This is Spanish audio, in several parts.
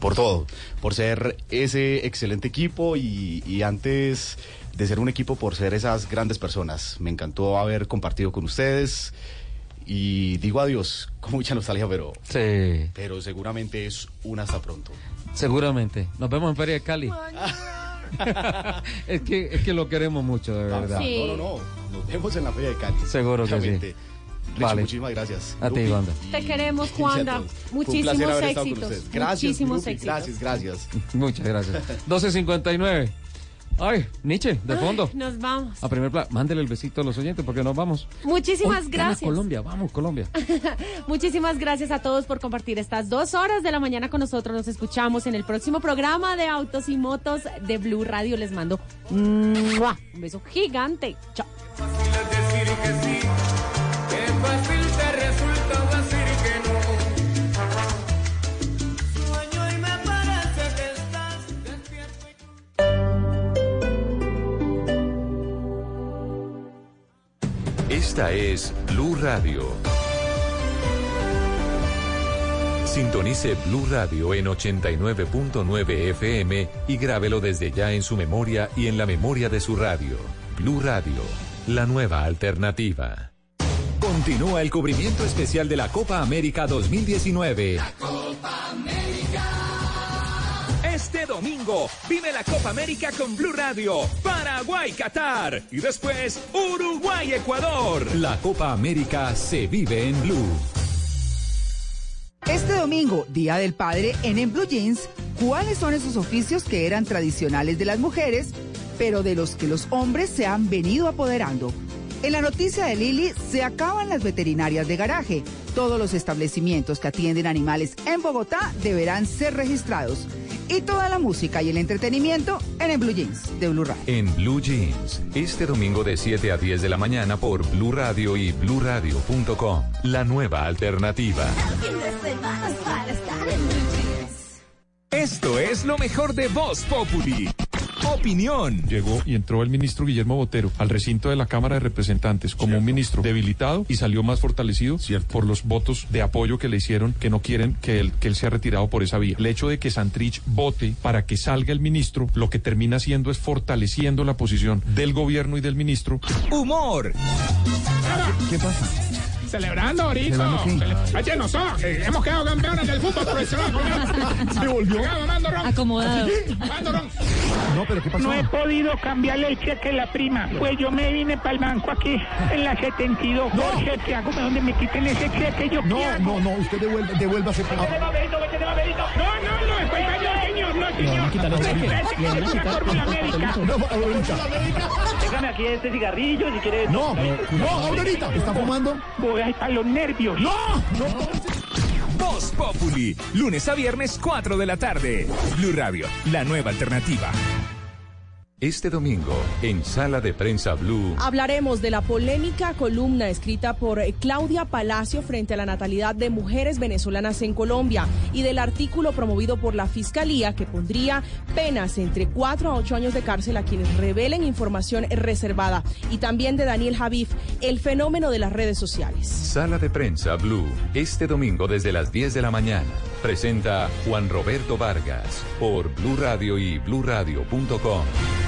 por todo, por ser ese excelente equipo y, y antes de ser un equipo, por ser esas grandes personas. Me encantó haber compartido con ustedes y digo adiós con mucha nostalgia, pero, Sí, pero seguramente es un hasta pronto. seguramente. Nos vemos en Feria de Cali. es, que, es que lo queremos mucho, de verdad. Sí. No, no, no, nos vemos en la Feria de Cali. Seguro que sí. Vale. muchísimas gracias. A ti. Wanda. Te queremos, Y a Juanda. todos. Fue un Muchísimos éxitos. Gracias, Muchísimos Lupi, éxitos. gracias, gracias. Muchas gracias. 12.59. Ay, Nietzsche, de fondo. Ay, nos vamos. A primer plano, mándele el besito a los oyentes porque nos vamos. Muchísimas Hoy gracias. Colombia, vamos, Colombia. Muchísimas gracias a todos por compartir estas dos horas de la mañana con nosotros. Nos escuchamos en el próximo programa de Autos y Motos de Blue Radio. Les mando ¡mua! un beso gigante. Chao. Esta es Blue Radio. Sintonice Blue Radio en 89.9 FM y grábelo desde ya en su memoria y en la memoria de su radio. Blue Radio, la nueva alternativa. Continúa el cubrimiento especial de la Copa América 2019. Este domingo vive la Copa América con Blue Radio, Paraguay, Qatar y después Uruguay, Ecuador. La Copa América se vive en Blue. Este domingo, Día del Padre, en Blue Jeans, ¿cuáles son esos oficios que eran tradicionales de las mujeres, pero de los que los hombres se han venido apoderando? En la noticia de Lili, se acaban las veterinarias de garaje. Todos los establecimientos que atienden animales en Bogotá deberán ser registrados. Y toda la música y el entretenimiento en En Blue Jeans de Blue Radio. En Blue Jeans, este domingo de 7 a 10 de la mañana por Blue Radio y bluradio.com. La nueva alternativa. Esto es lo mejor de Voz Populi. Opinión. Llegó y entró el ministro Guillermo Botero al recinto de la Cámara de Representantes como un ministro debilitado y salió más fortalecido por los votos de apoyo que le hicieron que no quieren que él, que él sea retirado por esa vía. El hecho de que Santrich vote para que salga el ministro, lo que termina haciendo es fortaleciendo la posición del gobierno y del ministro. Humor. ¿Qué pasa? Celebrando ahorita. Oye, nosotros hemos quedado campeones del fútbol profesional. Se volvió. Acomodado. No, pero ¿qué pasó? No he podido cambiarle el cheque a la prima. Pues yo me vine para el banco aquí en la 72. No. Jorge, ¿qué hago? ¿Dónde me quiten ese cheque? ¿Yo No, no, no, usted devuelve, devuélvase. Vete de papelito, vete de papelito. No, no, no, es para señor, no, señor. quitar el cheque. Le van a quitar. No, ahorita. Déjame aquí este cigarrillo si quieres. No, no, ahorita. ¿Está fumando? Voy a estar los nervios. No, no. Voz Populi. Lunes a viernes, 4 de la tarde. Blue Radio, la nueva alternativa. Este domingo, en Sala de Prensa Blue. Hablaremos de la polémica columna escrita por Claudia Palacio frente a la natalidad de mujeres venezolanas en Colombia y del artículo promovido por la Fiscalía que pondría penas entre 4 a 8 años de cárcel a quienes revelen información reservada y también de Daniel Javif, el fenómeno de las redes sociales. Sala de Prensa Blue. Este domingo desde las 10 de la mañana. Presenta Juan Roberto Vargas por Blue Radio y bluradio.com.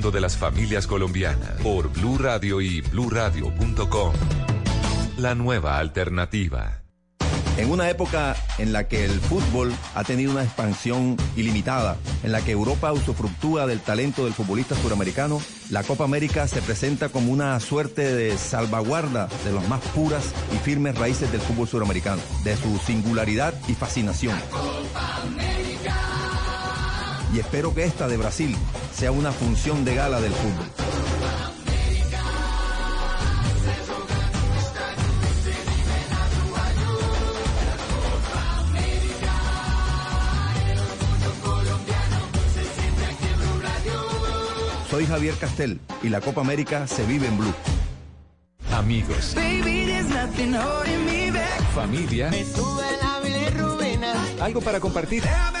de las familias colombianas por Blue Radio y bluradio.com. La nueva alternativa. En una época en la que el fútbol ha tenido una expansión ilimitada, en la que Europa usufructúa del talento del futbolista suramericano, la Copa América se presenta como una suerte de salvaguarda de las más puras y firmes raíces del fútbol suramericano, de su singularidad y fascinación. Y espero que esta de Brasil sea una función de gala del fútbol. Soy Javier Castel y la Copa América se vive en Blue. Amigos, familia, algo para compartir. Déjame.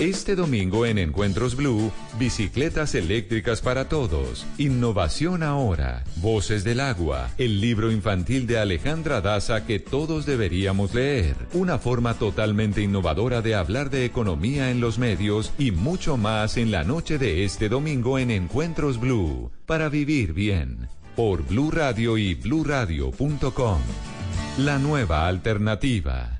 Este domingo en Encuentros Blue, bicicletas eléctricas para todos, innovación ahora, voces del agua, el libro infantil de Alejandra Daza que todos deberíamos leer, una forma totalmente innovadora de hablar de economía en los medios y mucho más en la noche de este domingo en Encuentros Blue, para vivir bien, por Blue Radio y bluradio.com. La nueva alternativa.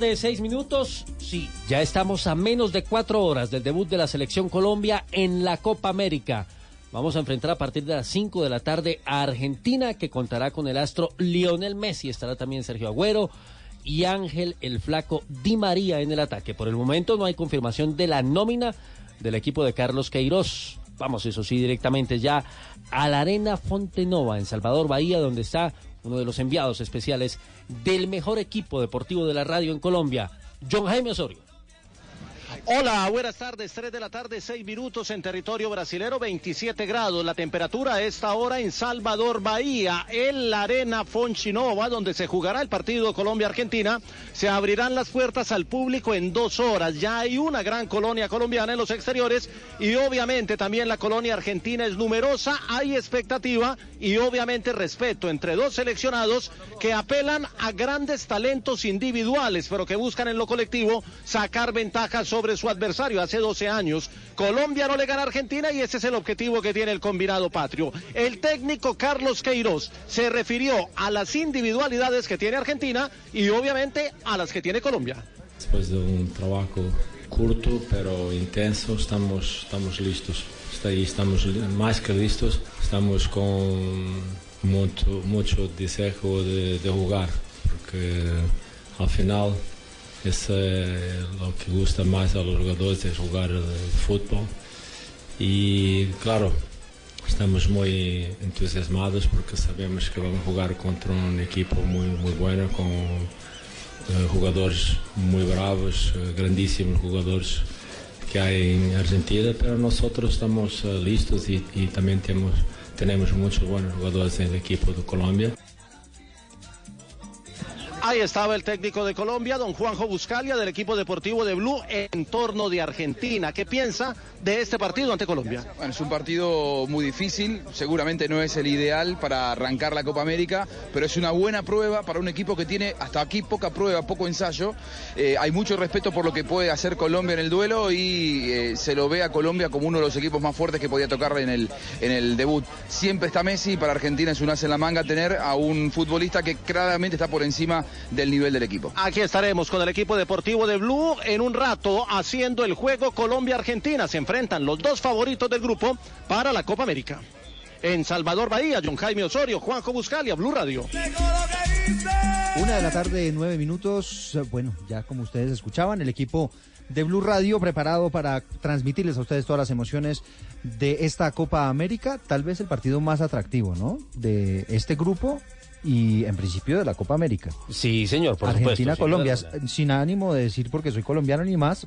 De seis minutos. Sí, ya estamos a menos de cuatro horas del debut de la selección Colombia en la Copa América. Vamos a enfrentar a partir de las 5 de la tarde a Argentina, que contará con el astro Lionel Messi. Estará también Sergio Agüero y Ángel el Flaco Di María en el ataque. Por el momento no hay confirmación de la nómina del equipo de Carlos Queiroz. Vamos, eso sí, directamente ya a la Arena Fontenova en Salvador Bahía, donde está uno de los enviados especiales del mejor equipo deportivo de la radio en Colombia, John Jaime Osorio. Hola, buenas tardes. 3 de la tarde, 6 minutos en territorio brasilero, 27 grados. La temperatura a esta hora en Salvador, Bahía, en la arena Fonchinova, donde se jugará el partido Colombia-Argentina. Se abrirán las puertas al público en dos horas. Ya hay una gran colonia colombiana en los exteriores y obviamente también la colonia argentina es numerosa. Hay expectativa y obviamente respeto entre dos seleccionados que apelan a grandes talentos individuales, pero que buscan en lo colectivo sacar ventajas sobre su adversario hace 12 años. Colombia no le gana a Argentina y ese es el objetivo que tiene el combinado patrio. El técnico Carlos Queiroz se refirió a las individualidades que tiene Argentina y obviamente a las que tiene Colombia. Después de un trabajo corto pero intenso, estamos, estamos listos. Estamos más que listos. Estamos con mucho, mucho deseo de, de jugar, porque al final eso es lo que gusta más a los jugadores, es jugar el fútbol. Y claro, estamos muy entusiasmados porque sabemos que vamos a jugar contra un equipo muy, muy bueno, con eh, jugadores muy bravos, eh, grandísimos jugadores que hay en Argentina, pero nosotros estamos eh, listos y, y también tenemos, tenemos muchos buenos jugadores en el equipo de Colombia. Ahí estaba el técnico de Colombia, don Juanjo Buscalia, del equipo deportivo de Blue, en torno de Argentina. ¿Qué piensa de este partido ante Colombia? Bueno, es un partido muy difícil, seguramente no es el ideal para arrancar la Copa América, pero es una buena prueba para un equipo que tiene hasta aquí poca prueba, poco ensayo. Eh, hay mucho respeto por lo que puede hacer Colombia en el duelo y eh, se lo ve a Colombia como uno de los equipos más fuertes que podía tocar en el, en el debut. Siempre está Messi para Argentina es un as en la manga tener a un futbolista que claramente está por encima del nivel del equipo. Aquí estaremos con el equipo deportivo de Blue en un rato haciendo el juego Colombia-Argentina. Se enfrentan los dos favoritos del grupo para la Copa América. En Salvador Bahía, John Jaime Osorio, Juanjo Buscalia, Blue Radio. Una de la tarde, nueve minutos. Bueno, ya como ustedes escuchaban, el equipo de Blue Radio preparado para transmitirles a ustedes todas las emociones de esta Copa América. Tal vez el partido más atractivo, ¿no? De este grupo y en principio de la Copa América. Sí, señor, por Argentina, supuesto. Colombia, sin ánimo de decir porque soy colombiano ni más,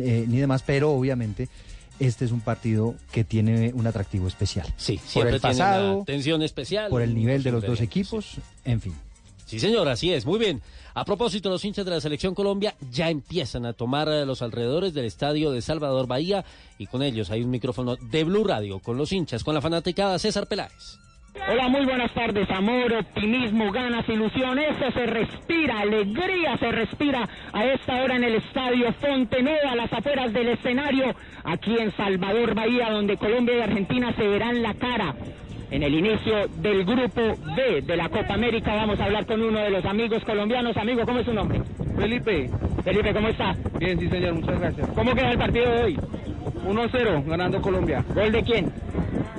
eh, ni demás, pero obviamente este es un partido que tiene un atractivo especial. Sí, por el pasado, una tensión especial. por el nivel de los dos equipos, en fin. Sí, señor, así es. Muy bien. A propósito, los hinchas de la Selección Colombia ya empiezan a tomar eh, los alrededores del estadio de Salvador Bahía y con ellos hay un micrófono de Blue Radio con los hinchas, con la fanaticada César Peláez. Hola, muy buenas tardes. Amor, optimismo, ganas, ilusión. Eso se respira, alegría se respira a esta hora en el estadio Fonteneda, a las afueras del escenario, aquí en Salvador Bahía, donde Colombia y Argentina se verán la cara. En el inicio del grupo B de la Copa América vamos a hablar con uno de los amigos colombianos. Amigo, ¿cómo es su nombre? Felipe. Felipe, ¿cómo está? Bien, sí, señor, muchas gracias. ¿Cómo queda el partido de hoy? 1-0, ganando Colombia. ¿Gol de quién?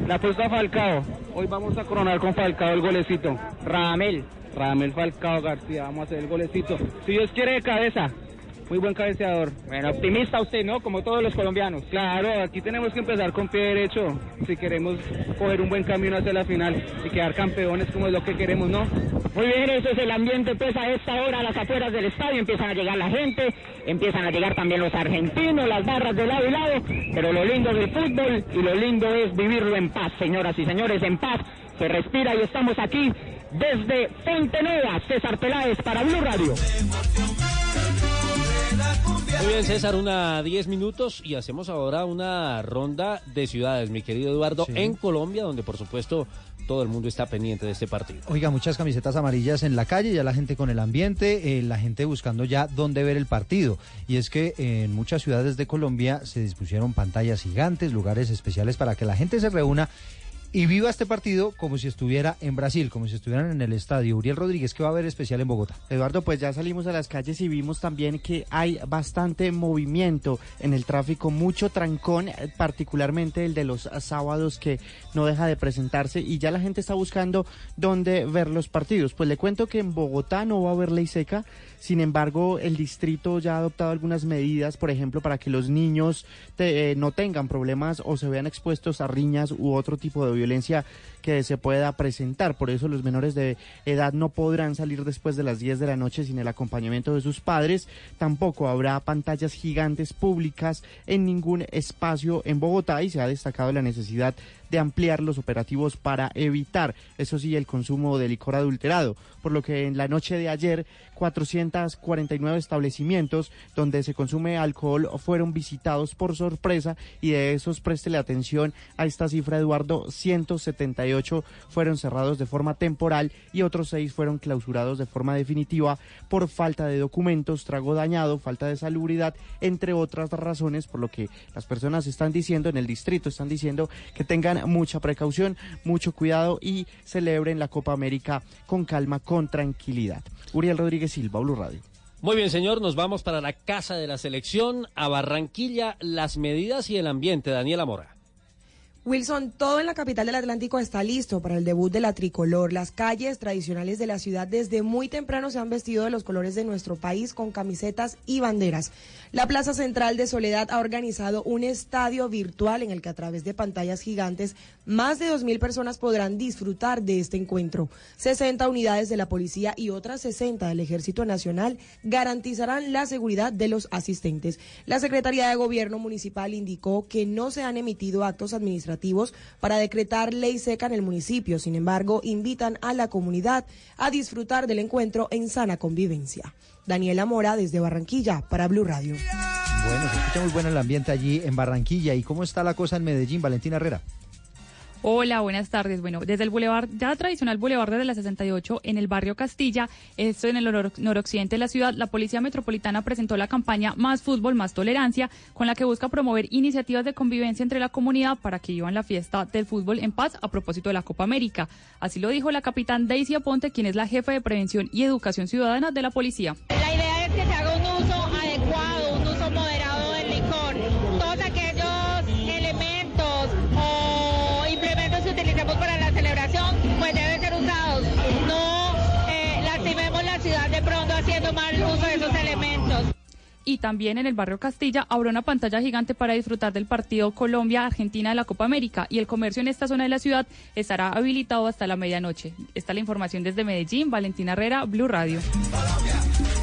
La apuesta Falcao. Hoy vamos a coronar con Falcao el golecito. Ramel. Ramel Falcao García, vamos a hacer el golecito. Si Dios quiere de cabeza. Muy buen cabeceador. Bueno, optimista usted, ¿no? Como todos los colombianos. Claro, aquí tenemos que empezar con pie derecho si queremos coger un buen camino hacia la final y quedar campeones como es lo que queremos, ¿no? Muy bien, ese es el ambiente, pues a esta hora a las afueras del estadio empiezan a llegar la gente, empiezan a llegar también los argentinos, las barras de lado y lado, pero lo lindo del fútbol y lo lindo es vivirlo en paz, señoras y señores, en paz, se respira y estamos aquí desde Fonteneda, César Peláez para Blue Radio. Muy bien, César, una 10 minutos y hacemos ahora una ronda de ciudades, mi querido Eduardo, Sí. en Colombia, donde por supuesto todo el mundo está pendiente de este partido. Oiga, muchas camisetas amarillas en la calle, ya la gente con el ambiente, eh, la gente buscando ya dónde ver el partido. Y es que en muchas ciudades de Colombia se dispusieron pantallas gigantes, lugares especiales para que la gente se reúna y viva este partido como si estuviera en Brasil, como si estuvieran en el estadio. Uriel Rodríguez, ¿qué va a haber especial en Bogotá? Eduardo, pues ya salimos a las calles y vimos también que hay bastante movimiento en el tráfico, mucho trancón, eh, particularmente el de los sábados que no deja de presentarse y ya la gente está buscando dónde ver los partidos. Pues le cuento que en Bogotá no va a haber ley seca, sin embargo el distrito ya ha adoptado algunas medidas, por ejemplo, para que los niños te- eh, no tengan problemas o se vean expuestos a riñas u otro tipo de violencia que se pueda presentar. Por eso los menores de edad no podrán salir después de las 10 de la noche sin el acompañamiento de sus padres. Tampoco habrá pantallas gigantes públicas en ningún espacio en Bogotá y se ha destacado la necesidad de ampliar los operativos para evitar, eso sí, el consumo de licor adulterado. Por lo que en la noche de ayer, 449 establecimientos donde se consume alcohol fueron visitados por sorpresa y de esos préstele atención a esta cifra, Eduardo, 178 fueron cerrados de forma temporal y otros seis fueron clausurados de forma definitiva por falta de documentos, trago dañado, falta de salubridad, entre otras razones, por lo que las personas están diciendo en el distrito, están diciendo que tengan mucha precaución, mucho cuidado y celebren la Copa América con calma, con tranquilidad. Uriel Rodríguez Silva, Blue Radio. Muy bien, señor, nos vamos para la casa de la selección, a Barranquilla, las medidas y el ambiente. Daniela Mora. Wilson, todo en la capital del Atlántico está listo para el debut de la tricolor. Las calles tradicionales de la ciudad desde muy temprano se han vestido de los colores de nuestro país con camisetas y banderas. La Plaza Central de Soledad ha organizado un estadio virtual en el que a través de pantallas gigantes más de 2.000 personas podrán disfrutar de este encuentro. 60 unidades de la policía y otras 60 del Ejército Nacional garantizarán la seguridad de los asistentes. La Secretaría de Gobierno Municipal indicó que no se han emitido actos administrativos para decretar ley seca en el municipio. Sin embargo, invitan a la comunidad a disfrutar del encuentro en sana convivencia. Daniela Mora desde Barranquilla para Blue Radio. Bueno, se escucha muy bueno el ambiente allí en Barranquilla. ¿Y cómo está la cosa en Medellín, Valentina Herrera? Hola, buenas tardes. Bueno, desde el Boulevard, ya tradicional Boulevard de la 68, en el barrio Castilla, esto en el nor- noroccidente de la ciudad, la Policía Metropolitana presentó la campaña Más Fútbol, Más Tolerancia, con la que busca promover iniciativas de convivencia entre la comunidad para que vivan la fiesta del fútbol en paz a propósito de la Copa América. Así lo dijo la capitán Daisy Aponte, quien es la jefa de Prevención y Educación Ciudadana de la Policía. La idea es que se haga un uso de pronto haciendo mal uso de esos elementos. y también en el barrio Castilla habrá una pantalla gigante para disfrutar del partido Colombia-Argentina de la Copa América y el comercio en esta zona de la ciudad estará habilitado hasta la medianoche. Está la información desde Medellín, Valentina Herrera, Blue Radio.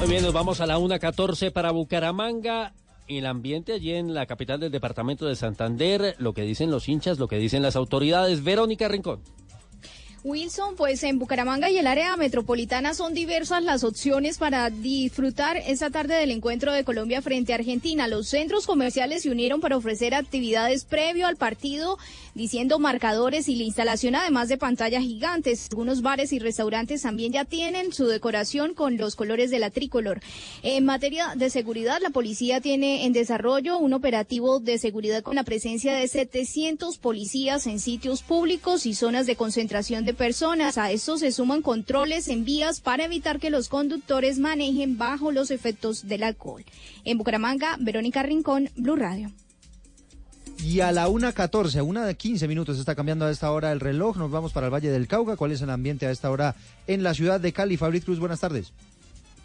Muy bien, nos vamos a la 1.14 para Bucaramanga. El ambiente allí en la capital del departamento de Santander, lo que dicen los hinchas, lo que dicen las autoridades. Verónica Rincón. Wilson, pues en Bucaramanga y el área metropolitana son diversas las opciones para disfrutar esta tarde del encuentro de Colombia frente a Argentina. Los centros comerciales se unieron para ofrecer actividades previo al partido, diciendo marcadores y la instalación además de pantallas gigantes. Algunos bares y restaurantes también ya tienen su decoración con los colores de la tricolor. En materia de seguridad, la policía tiene en desarrollo un operativo de seguridad con la presencia de 700 policías en sitios públicos y zonas de concentración de personas. A esto se suman controles en vías para evitar que los conductores manejen bajo los efectos del alcohol. En Bucaramanga, Verónica Rincón, Blue Radio. Y a la 1.14, a una de 15 minutos está cambiando a esta hora el reloj. Nos vamos para el Valle del Cauca. ¿Cuál es el ambiente a esta hora en la ciudad de Cali? Fabrit Cruz, buenas tardes.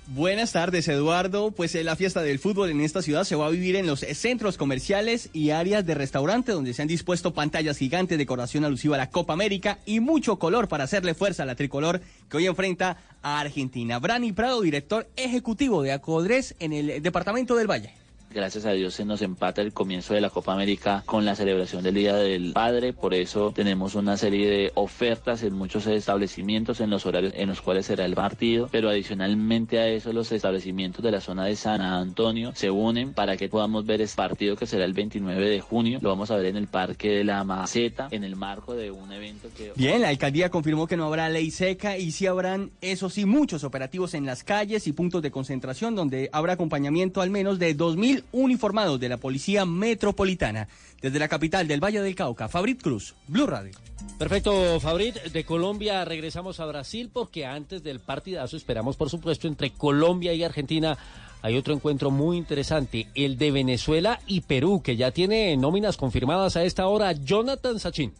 Buenas tardes, Eduardo. Pues eh, la fiesta del fútbol en esta ciudad se va a vivir en los eh, centros comerciales y áreas de restaurante donde se han dispuesto pantallas gigantes, decoración alusiva a la Copa América y mucho color para hacerle fuerza a la tricolor que hoy enfrenta a Argentina. Brani Prado, director ejecutivo de Acodres en el departamento del Valle. Gracias a Dios se nos empata el comienzo de la Copa América con la celebración del Día del Padre, por eso tenemos una serie de ofertas en muchos establecimientos en los horarios en los cuales será el partido, pero adicionalmente a eso los establecimientos de la zona de San Antonio se unen para que podamos ver este partido que será el 29 de junio, lo vamos a ver en el Parque de la Maceta, en el marco de un evento que... Bien, la alcaldía confirmó que no habrá ley seca y sí habrán, eso sí, muchos operativos en las calles y puntos de concentración donde habrá acompañamiento al menos de 2.000 uniformados de la Policía Metropolitana. Desde la capital del Valle del Cauca, Fabrit Cruz, Blue Radio. Perfecto, Fabrit. De Colombia regresamos a Brasil porque antes del partidazo esperamos, por supuesto, entre Colombia y Argentina. Hay otro encuentro muy interesante, el de Venezuela y Perú, que ya tiene nóminas confirmadas a esta hora. Jonathan Sachin.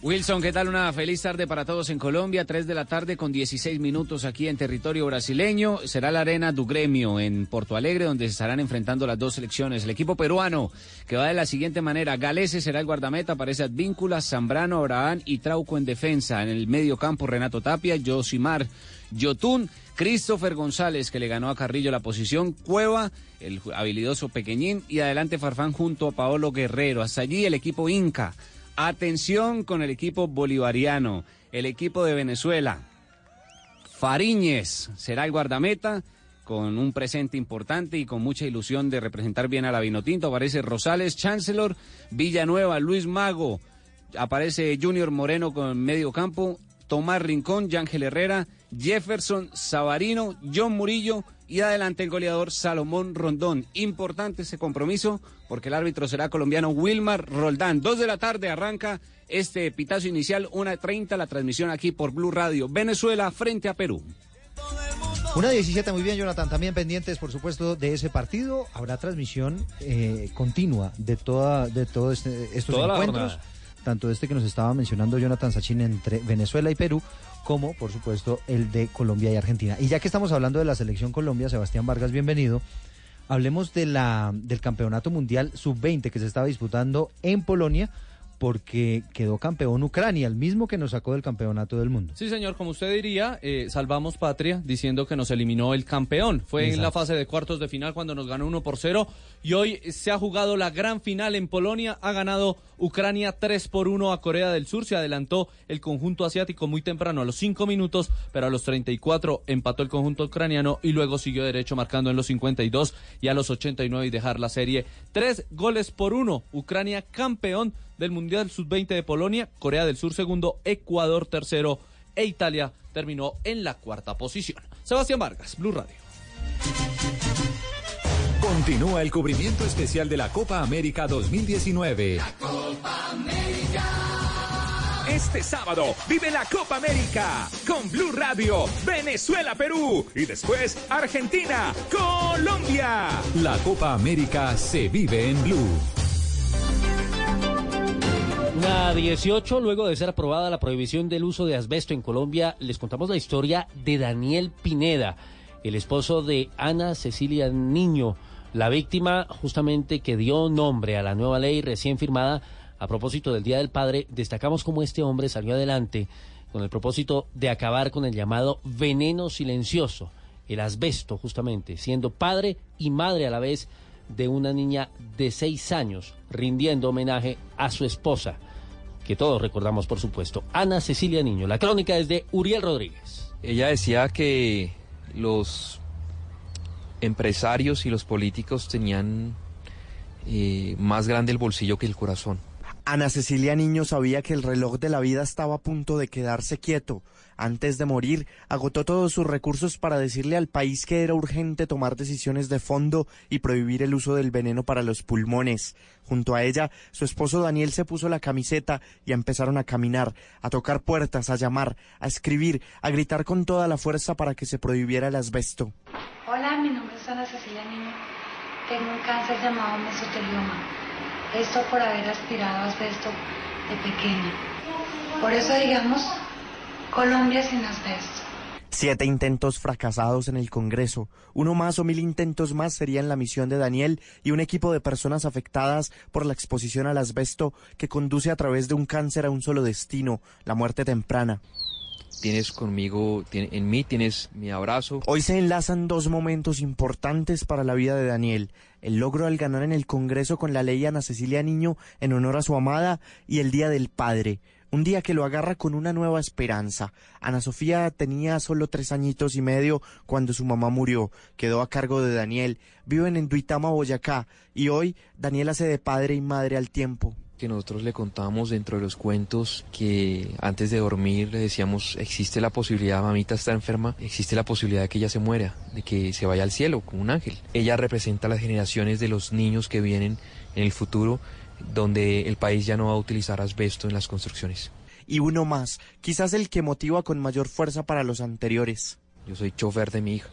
Wilson, ¿qué tal? Una feliz tarde para todos en Colombia. 3 de la tarde con 16 minutos aquí en territorio brasileño. Será la arena du Gremio en Porto Alegre, donde se estarán enfrentando las dos selecciones. El equipo peruano, que va de la siguiente manera. Galese será el guardameta, aparece Advíncula, Zambrano, Abraham y Trauco en defensa. En el medio campo, Renato Tapia, Josimar, Yotun, Christopher González, que le ganó a Carrillo la posición, Cueva, el habilidoso pequeñín, y adelante Farfán junto a Paolo Guerrero. Hasta allí el equipo Inca. Atención con el equipo bolivariano, el equipo de Venezuela. Fariñez será el guardameta con un presente importante y con mucha ilusión de representar bien a la Vinotinto. Aparece Rosales, Chancellor, Villanueva, Luis Mago, aparece Junior Moreno con medio campo, Tomás Rincón, Yángel Herrera, Jefferson, Sabarino, John Murillo y adelante el goleador Salomón Rondón. Importante ese compromiso porque el árbitro será colombiano Wilmar Roldán. Dos de la tarde arranca este pitazo inicial, una treinta la transmisión aquí por Blue Radio. Venezuela frente a Perú. Una 17, muy bien, Jonathan. También pendientes, por supuesto, de ese partido. Habrá transmisión eh, continua de toda, de todos este, estos Toda encuentros. Tanto este que nos estaba mencionando Jonathan Sachin entre Venezuela y Perú, como, por supuesto, el de Colombia y Argentina. Y ya que estamos hablando de la selección Colombia, Sebastián Vargas, bienvenido. Hablemos de la, del Campeonato Mundial Sub-20 que se estaba disputando en Polonia porque quedó campeón Ucrania, el mismo que nos sacó del campeonato del mundo. Sí, señor, como usted diría, eh, salvamos patria diciendo que nos eliminó el campeón. Fue en la fase de cuartos de final cuando nos ganó 1 por 0 y hoy se ha jugado la gran final en Polonia. Ha ganado Ucrania 3 por 1 a Corea del Sur. Se adelantó el conjunto asiático muy temprano a los 5 minutos, pero a los 34 empató el conjunto ucraniano y luego siguió derecho marcando en los 52 y a los 89 y dejar la serie. Tres goles por uno. Ucrania campeón del Mundial Sub-20 de Polonia, Corea del Sur segundo, Ecuador tercero e Italia terminó en la cuarta posición. Sebastián Vargas, Blue Radio. Continúa el cubrimiento especial de la Copa América 2019. Este sábado vive la Copa América con Blue Radio, Venezuela, Perú y después Argentina, Colombia. La Copa América se vive en Blue. Una 18, luego de ser aprobada la prohibición del uso de asbesto en Colombia, les contamos la historia de Daniel Pineda, el esposo de Ana Cecilia Niño, la víctima justamente que dio nombre a la nueva ley recién firmada a propósito del Día del Padre. Destacamos cómo este hombre salió adelante con el propósito de acabar con el llamado veneno silencioso, el asbesto justamente, siendo padre y madre a la vez de una niña de seis años, rindiendo homenaje a su esposa, que todos recordamos por supuesto, Ana Cecilia Niño. La crónica es de Uriel Rodríguez. Ella decía que los empresarios y los políticos tenían eh, más grande el bolsillo que el corazón. Ana Cecilia Niño sabía que el reloj de la vida estaba a punto de quedarse quieto. Antes de morir, agotó todos sus recursos para decirle al país que era urgente tomar decisiones de fondo y prohibir el uso del veneno para los pulmones. Junto a ella, su esposo Daniel se puso la camiseta y empezaron a caminar, a tocar puertas, a llamar, a escribir, a gritar con toda la fuerza para que se prohibiera el asbesto. Hola, mi nombre es Ana Cecilia Niño. Tengo un cáncer llamado mesotelioma. Esto por haber aspirado asbesto de pequeña. Por eso digamos, Colombia sin asbesto. Siete intentos fracasados en el Congreso. Uno más o mil intentos más serían la misión de Daniel y un equipo de personas afectadas por la exposición al asbesto que conduce a través de un cáncer a un solo destino, la muerte temprana. Tienes conmigo, en mí tienes mi abrazo. Hoy se enlazan dos momentos importantes para la vida de Daniel. El logro al ganar en el Congreso con la ley Ana Cecilia Niño en honor a su amada y el Día del Padre. Un día que lo agarra con una nueva esperanza. Ana Sofía tenía solo tres añitos y medio cuando su mamá murió. Quedó a cargo de Daniel. Viven en Duitama, Boyacá. Y hoy Daniel hace de padre y madre al tiempo. que nosotros le contábamos dentro de los cuentos que antes de dormir le decíamos existe la posibilidad, mamita está enferma, existe la posibilidad de que ella se muera, de que se vaya al cielo como un ángel. Ella representa las generaciones de los niños que vienen en el futuro donde el país ya no va a utilizar asbesto en las construcciones. Y uno más, quizás el que motiva con mayor fuerza para los anteriores. Yo soy chofer de mi hija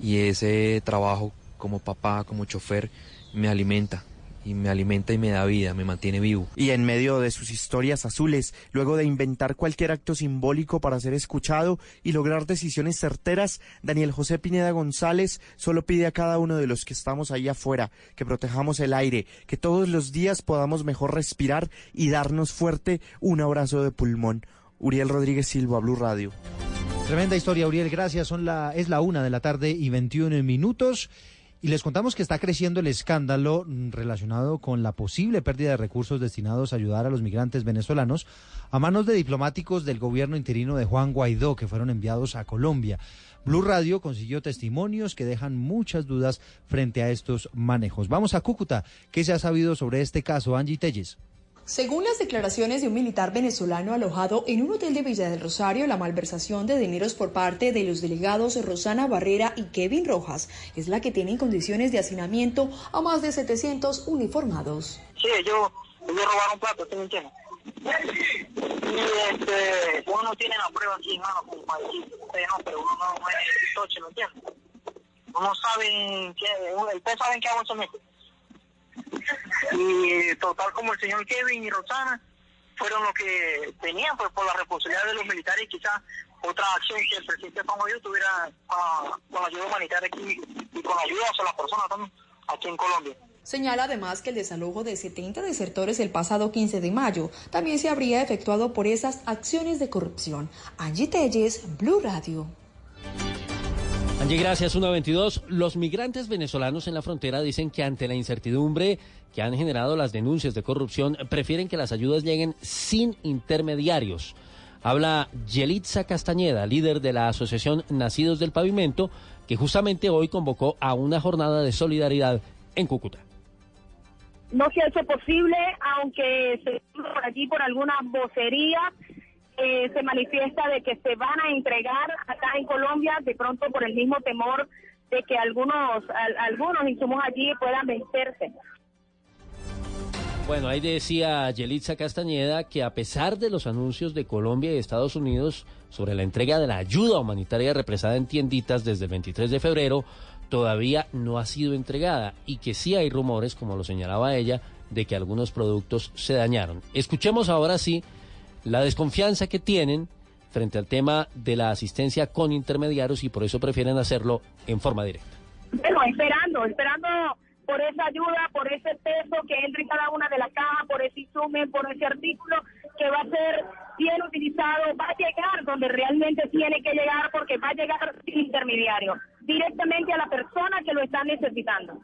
y ese trabajo como papá, como chofer, me alimenta y me alimenta y me da vida, me mantiene vivo. Y en medio de sus historias azules, luego de inventar cualquier acto simbólico para ser escuchado y lograr decisiones certeras, Daniel José Pineda González solo pide a cada uno de los que estamos ahí afuera que protejamos el aire, que todos los días podamos mejor respirar y darnos fuerte un abrazo de pulmón. Uriel Rodríguez Silva, Blue Radio. Tremenda historia, Uriel, gracias. Son la, es la una de la tarde y 21 minutos. Y les contamos que está creciendo el escándalo relacionado con la posible pérdida de recursos destinados a ayudar a los migrantes venezolanos a manos de diplomáticos del gobierno interino de Juan Guaidó que fueron enviados a Colombia. Blue Radio consiguió testimonios que dejan muchas dudas frente a estos manejos. Vamos a Cúcuta. ¿Qué se ha sabido sobre este caso, Angie Telles? Según las declaraciones de un militar venezolano alojado en un hotel de Villa del Rosario, la malversación de dineros por parte de los delegados Rosana Barrera y Kevin Rojas es la que tiene en condiciones de hacinamiento a más de 700 uniformados. Sí, ellos, ellos robaron plata, ¿sí me entiendes? Y este, uno no tiene la prueba aquí, hermano, como para decir, no, pero uno no es toche, ¿me entiendes? Uno sabe que, ustedes saben qué hago eso mismo. Y total como el señor Kevin y Rosana fueron los que tenían pues por la responsabilidad de los militares quizás otra acción que el presidente Juan tuviera ah, con la ayuda humanitaria aquí y con la ayuda a las personas aquí en Colombia. Señala además que el desalojo de 70 desertores el pasado 15 de mayo también se habría efectuado por esas acciones de corrupción. Angie Telles, Blue Radio. Angie, gracias. 122. Los migrantes venezolanos en la frontera dicen que ante la incertidumbre que han generado las denuncias de corrupción, prefieren que las ayudas lleguen sin intermediarios. Habla Yelitza Castañeda, líder de la Asociación Nacidos del Pavimento, que justamente hoy convocó a una jornada de solidaridad en Cúcuta. No se ha hecho posible, aunque se por allí por alguna vocería, eh, se manifiesta de que se van a entregar acá en Colombia, de pronto por el mismo temor de que algunos, algunos insumos allí puedan vencerse. Bueno, ahí decía Yelitza Castañeda que a pesar de los anuncios de Colombia y Estados Unidos sobre la entrega de la ayuda humanitaria represada en tienditas desde el 23 de febrero, todavía no ha sido entregada y que sí hay rumores, como lo señalaba ella, de que algunos productos se dañaron. Escuchemos ahora sí la desconfianza que tienen frente al tema de la asistencia con intermediarios y por eso prefieren hacerlo en forma directa. Bueno, esperando, esperando por esa ayuda, por ese peso que entra en cada una de las cajas, por ese insumen, por ese artículo que va a ser bien utilizado, va a llegar donde realmente tiene que llegar porque va a llegar sin intermediario, directamente a la persona que lo está necesitando.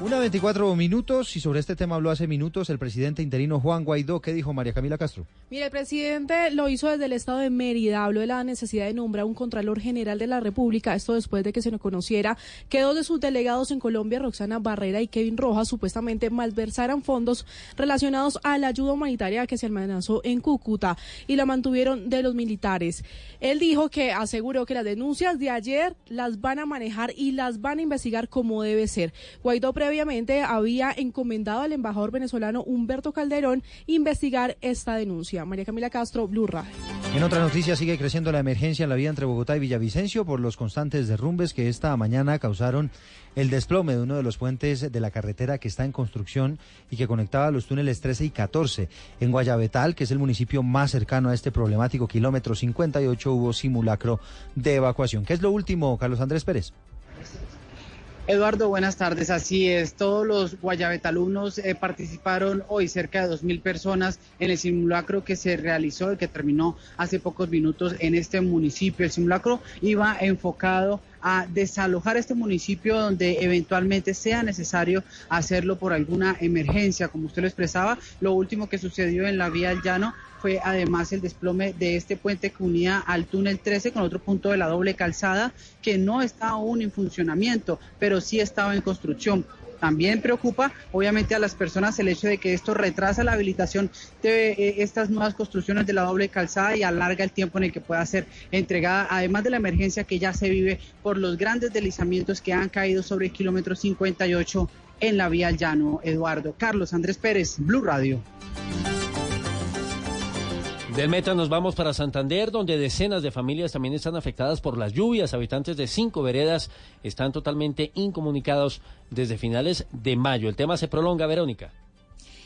Una 24 minutos y sobre este tema habló hace minutos el presidente interino Juan Guaidó. ¿Qué dijo María Camila Castro? Mire, el presidente lo hizo desde el estado de Mérida. Habló de la necesidad de nombrar un Contralor General de la República. Esto después de que se nos conociera que dos de sus delegados en Colombia, Roxana Barrera y Kevin Rojas, supuestamente malversaran fondos relacionados a la ayuda humanitaria que se amenazó en Cúcuta y la mantuvieron de los militares. Él dijo que aseguró que las denuncias de ayer las van a manejar y las van a investigar como debe ser. Guaidó previamente había encomendado al embajador venezolano Humberto Calderón investigar esta denuncia. María Camila Castro, Blue. En otra noticia sigue creciendo la emergencia en la vía entre Bogotá y Villavicencio por los constantes derrumbes que esta mañana causaron el desplome de uno de los puentes de la carretera que está en construcción y que conectaba los túneles 13 y 14. En Guayabetal, que es el municipio más cercano a este problemático kilómetro 58, hubo simulacro de evacuación. ¿Qué es lo último, Carlos Andrés Pérez? Eduardo, buenas tardes. Así es, todos los guayabetalunos eh, participaron hoy, cerca de 2.000 personas, en el simulacro que se realizó y que terminó hace pocos minutos en este municipio. El simulacro iba enfocado a desalojar este municipio donde eventualmente sea necesario hacerlo por alguna emergencia. Como usted lo expresaba, lo último que sucedió en la vía del llano fue además el desplome de este puente que unía al túnel 13 con otro punto de la doble calzada que no está aún en funcionamiento, pero sí estaba en construcción. También preocupa, obviamente, a las personas el hecho de que esto retrasa la habilitación de eh, estas nuevas construcciones de la doble calzada y alarga el tiempo en el que pueda ser entregada, además de la emergencia que ya se vive por los grandes deslizamientos que han caído sobre el kilómetro 58 en la vía al llano. Eduardo Carlos Andrés Pérez, Blue Radio. Del Meta nos vamos para Santander, donde decenas de familias también están afectadas por las lluvias. Habitantes de cinco veredas están totalmente incomunicados desde finales de mayo. El tema se prolonga, Verónica.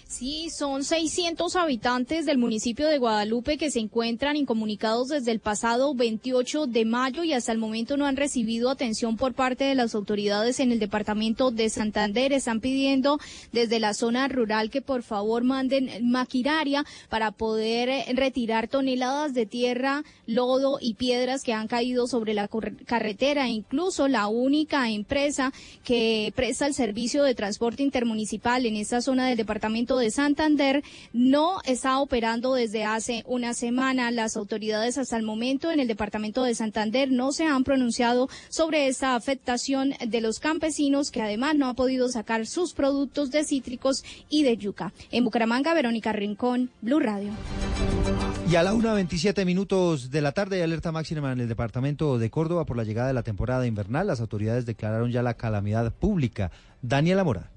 Sí, son 600 habitantes del municipio de Guadalupe que se encuentran incomunicados desde el pasado 28 de mayo y hasta el momento no han recibido atención por parte de las autoridades en el departamento de Santander. Están pidiendo desde la zona rural que por favor manden maquinaria para poder eh, retirar toneladas de tierra, lodo y piedras que han caído sobre la carretera. Incluso la única empresa que presta el servicio de transporte intermunicipal en esta zona del departamento de Santander no está operando desde hace una semana. Las autoridades hasta el momento en el departamento de Santander no se han pronunciado sobre esta afectación de los campesinos que además no han podido sacar sus productos de cítricos y de yuca. En Bucaramanga, Verónica Rincón, Blue Radio. Y a la 1.27 minutos de la tarde alerta máxima en el departamento de Córdoba por la llegada de la temporada invernal. Las autoridades declararon ya la calamidad pública. Daniela Mora.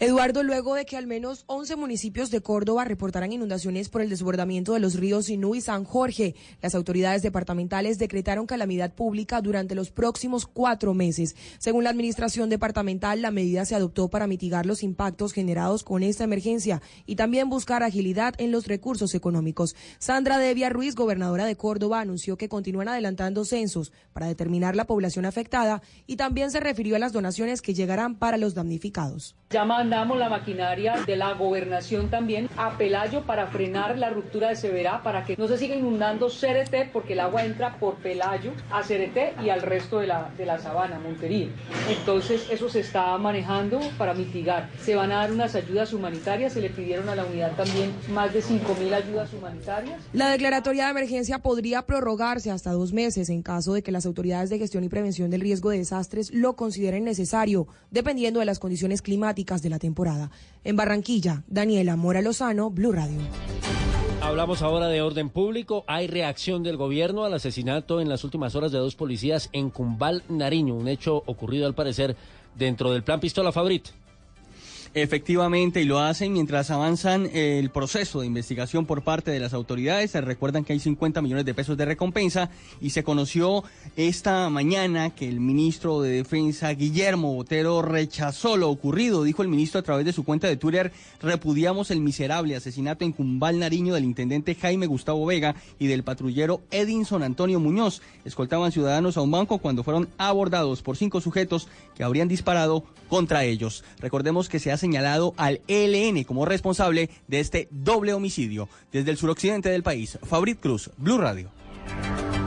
Eduardo, luego de que al menos 11 municipios de Córdoba reportaran inundaciones por el desbordamiento de los ríos Sinú y San Jorge, las autoridades departamentales decretaron calamidad pública durante los próximos cuatro meses. Según la administración departamental, la medida se adoptó para mitigar los impactos generados con esta emergencia y también buscar agilidad en los recursos económicos. Sandra Devia Ruiz, gobernadora de Córdoba, anunció que continúan adelantando censos para determinar la población afectada y también se refirió a las donaciones que llegarán para los damnificados. Mandamos la maquinaria de la gobernación también a Pelayo para frenar la ruptura de Severa, para que no se siga inundando Cereté, porque el agua entra por Pelayo a Cereté y al resto de la, de la sabana, Montería. Entonces, eso se está manejando para mitigar. Se van a dar unas ayudas humanitarias, se le pidieron a la unidad también más de 5 mil ayudas humanitarias. La declaratoria de emergencia podría prorrogarse hasta dos meses en caso de que las autoridades de gestión y prevención del riesgo de desastres lo consideren necesario, dependiendo de las condiciones climáticas de la temporada. En Barranquilla, Daniela Mora Lozano, Blue Radio. Hablamos ahora de orden público. Hay reacción del gobierno al asesinato en las últimas horas de dos policías en Cumbal, Nariño, un hecho ocurrido al parecer dentro del plan Pistola Fabrit. Efectivamente, y lo hacen mientras avanzan el proceso de investigación por parte de las autoridades. Se recuerdan que hay 50 millones de pesos de recompensa y se conoció esta mañana que el ministro de Defensa, Guillermo Botero, rechazó lo ocurrido. Dijo el ministro a través de su cuenta de Twitter, repudiamos el miserable asesinato en Cumbal Nariño del intendente Jaime Gustavo Vega y del patrullero Edinson Antonio Muñoz. Escoltaban ciudadanos a un banco cuando fueron abordados por cinco sujetos que habrían disparado contra ellos. Recordemos que se ha señalado al ELN como responsable de este doble homicidio. Desde el suroccidente del país, Fabrit Cruz, Blue Radio.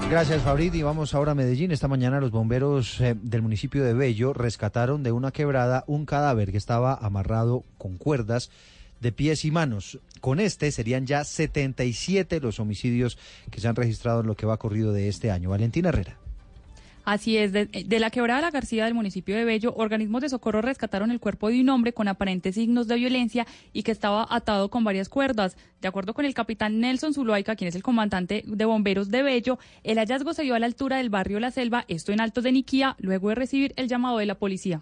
Gracias, Fabrit. Y vamos ahora a Medellín. Esta mañana los bomberos eh, del municipio de Bello rescataron de una quebrada un cadáver que estaba amarrado con cuerdas de pies y manos. Con este serían ya 77 los homicidios que se han registrado en lo que va corrido de este año. Valentina Herrera. Así es, de, la quebrada La García del municipio de Bello, organismos de socorro rescataron el cuerpo de un hombre con aparentes signos de violencia y que estaba atado con varias cuerdas. De acuerdo con el capitán Nelson Zuluaica, quien es el comandante de bomberos de Bello, el hallazgo se dio a la altura del barrio La Selva, esto en Altos de Niquía, luego de recibir el llamado de la policía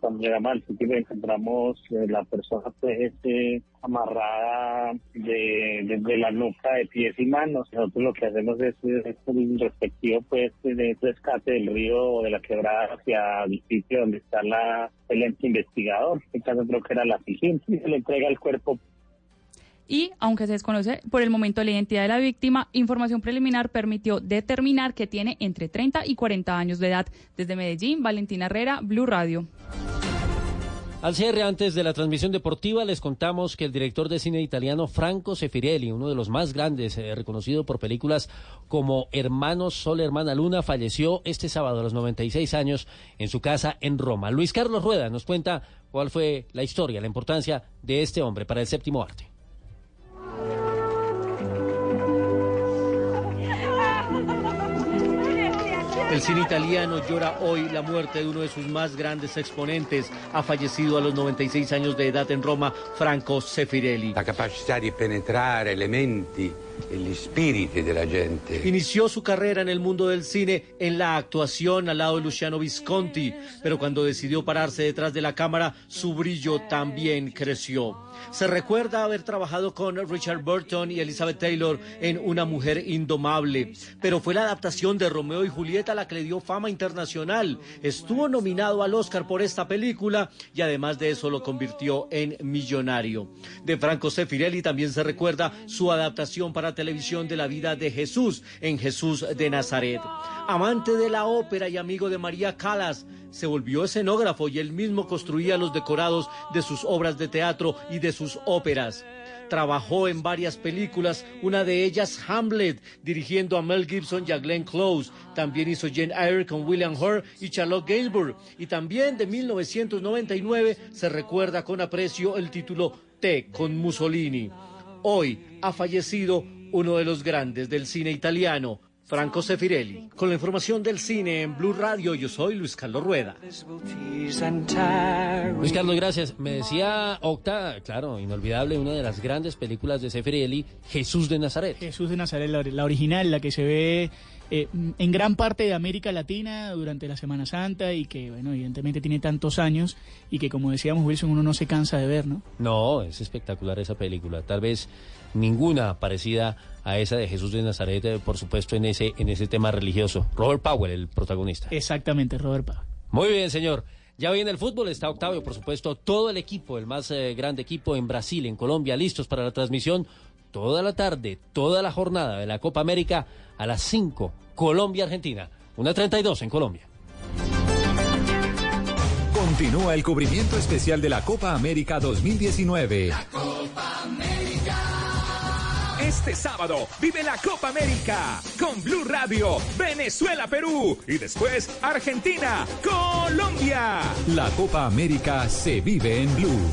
cuando llegamos al sitio encontramos eh, la persona pues este, amarrada de, de, la nuca de pies y manos. Nosotros lo que hacemos es, es el respectivo pues de rescate del río o de la quebrada hacia el sitio donde está la el investigador. En este caso creo que era la piscina y se le entrega el cuerpo y, aunque se desconoce por el momento la identidad de la víctima, información preliminar permitió determinar que tiene entre 30 y 40 años de edad. Desde Medellín, Valentina Herrera, Blue Radio. Al cierre, antes de la transmisión deportiva, les contamos que el director de cine italiano Franco Sefirelli, uno de los más grandes, eh, reconocido por películas como Hermanos Sol, Hermana Luna, falleció este sábado a los 96 años en su casa en Roma. Luis Carlos Rueda nos cuenta cuál fue la historia, la importancia de este hombre para el séptimo arte. El cine italiano llora hoy la muerte de uno de sus más grandes exponentes. Ha fallecido a los 96 años de edad en Roma, Franco Sefirelli. La capacidad de penetrar elementi el espíritu de la gente. Inició su carrera en el mundo del cine en la actuación al lado de Luciano Visconti, pero cuando decidió pararse detrás de la cámara, su brillo también creció. Se recuerda haber trabajado con Richard Burton y Elizabeth Taylor en Una mujer indomable, pero fue la adaptación de Romeo y Julieta la que le dio fama internacional. Estuvo nominado al Oscar por esta película y además de eso lo convirtió en millonario. De Franco Sefirelli también se recuerda su adaptación para televisión de la vida de Jesús en Jesús de Nazaret. Amante de la ópera y amigo de María Calas, se volvió escenógrafo y él mismo construía los decorados de sus obras de teatro y de sus óperas. Trabajó en varias películas, una de ellas Hamlet, dirigiendo a Mel Gibson y a Glenn Close. También hizo Jane Eyre con William Hurt y Charlotte Gainsbourg. Y también de 1999 se recuerda con aprecio el título T con Mussolini. Hoy ha fallecido uno de los grandes del cine italiano, Franco Sefirelli. Con la información del cine en Blue Radio, yo soy Luis Carlos Rueda. Luis Carlos, gracias. Me decía Octa, claro, inolvidable, una de las grandes películas de Sefirelli, Jesús de Nazaret. Jesús de Nazaret, la, la original, la que se ve eh, en gran parte de América Latina durante la Semana Santa y que, bueno, evidentemente tiene tantos años y que, como decíamos, Wilson, uno no se cansa de ver, ¿no? No, es espectacular esa película. Tal vez ninguna parecida a esa de Jesús de Nazaret, eh, por supuesto, en ese, en ese tema religioso. Robert Powell, el protagonista. Exactamente, Robert Powell. Muy bien, señor. Ya viene el fútbol, está Octavio, por supuesto, todo el equipo, el más eh, grande equipo en Brasil, en Colombia, listos para la transmisión toda la tarde, toda la jornada de la Copa América a las 5, Colombia-Argentina. Una 32 en Colombia. Continúa el cubrimiento especial de la Copa América 2019. Este sábado vive la Copa América con Blue Radio, Venezuela, Perú y después Argentina, Colombia. La Copa América se vive en Blue.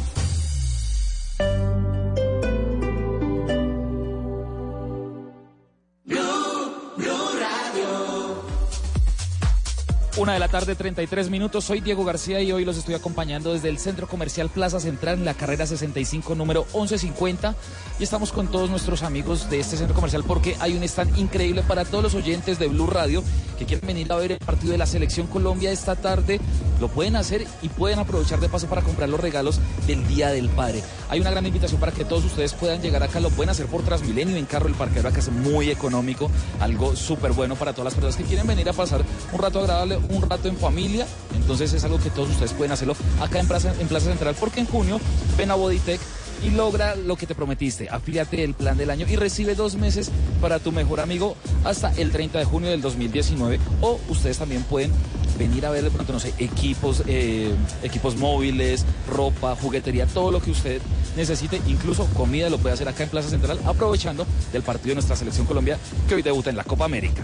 Una de la tarde, 33 minutos. Soy Diego García y hoy los estoy acompañando desde el Centro Comercial Plaza Central en la carrera 65, número 1150. Y estamos con todos nuestros amigos de este centro comercial porque hay un stand increíble para todos los oyentes de Blue Radio que quieren venir a ver el partido de la Selección Colombia esta tarde. Lo pueden hacer y pueden aprovechar de paso para comprar los regalos del Día del Padre. Hay una gran invitación para que todos ustedes puedan llegar acá. Lo pueden hacer por Transmilenio en carro el parquero acá es muy económico. Algo súper bueno para todas las personas que quieren venir a pasar un rato agradable un rato en familia. Entonces es algo que todos ustedes pueden hacerlo acá en Plaza, en Plaza Central porque en junio ven a Boditec y logra lo que te prometiste. Afíliate el plan del año y recibe dos meses para tu mejor amigo hasta el 30 de junio del 2019. O ustedes también pueden venir a ver de pronto, no sé, equipos, eh, equipos móviles, ropa, juguetería, todo lo que usted necesite, incluso comida lo puede hacer acá en Plaza Central, aprovechando del partido de nuestra selección Colombia que hoy debuta en la Copa América.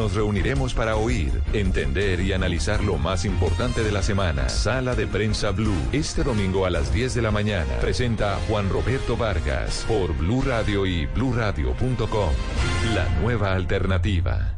nos reuniremos para oír, entender y analizar lo más importante de la semana. Sala de prensa Blue. Este domingo a las 10 de la mañana. Presenta Juan Roberto Vargas por Blue Radio y bluradio.com. La nueva alternativa.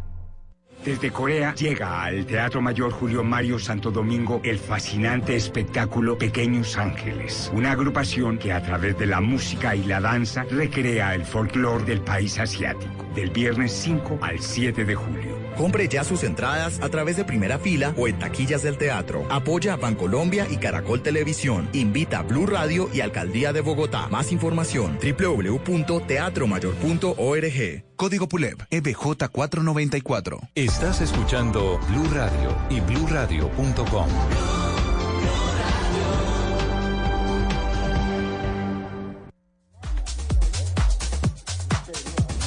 Desde Corea llega al Teatro Mayor Julio Mario Santo Domingo el fascinante espectáculo Pequeños Ángeles, una agrupación que a través de la música y la danza recrea el folclore del país asiático, del viernes 5 al 7 de julio. Compre ya sus entradas a través de primera fila o en taquillas del teatro. Apoya a Bancolombia y Caracol Televisión. Invita a Blue Radio y Alcaldía de Bogotá. Más información www.teatromayor.org. Código PULEP E EBJ 494. Estás escuchando Blue Radio y bluradio.com.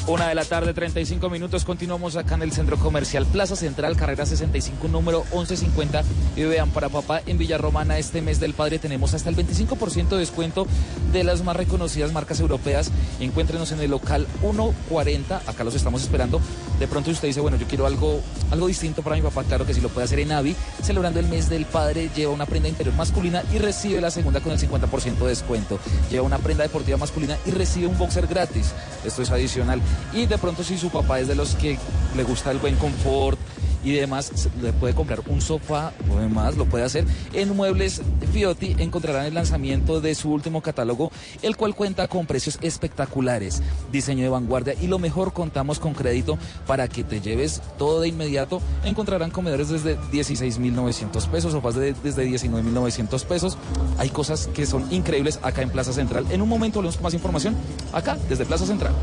Una de la tarde, 35 minutos. Continuamos acá en el Centro Comercial Plaza Central, carrera 65, número 1150. Y vean, para papá en Villarromana este mes del padre tenemos hasta el 25% de descuento de las más reconocidas marcas europeas. Encuéntrenos en el local 140. Acá los estamos esperando. De pronto usted dice, bueno, yo quiero algo, algo distinto para mi papá. Claro que sí lo puede hacer en Avi. Celebrando el mes del padre, lleva una prenda interior masculina y recibe la segunda con el 50% de descuento. Lleva una prenda deportiva masculina y recibe un boxer gratis. Esto es adicional. Y de pronto si su papá es de los que le gusta el buen confort y demás, le puede comprar un sofá o demás, lo puede hacer. En Muebles Fiotti encontrarán el lanzamiento de su último catálogo, el cual cuenta con precios espectaculares, diseño de vanguardia y lo mejor contamos con crédito para que te lleves todo de inmediato. Encontrarán comedores desde 16.900 pesos, sofás de- desde 19.900 pesos. Hay cosas que son increíbles acá en Plaza Central. En un momento volvemos con más información acá desde Plaza Central.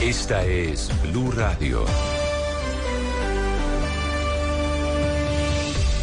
Esta es Blue Radio.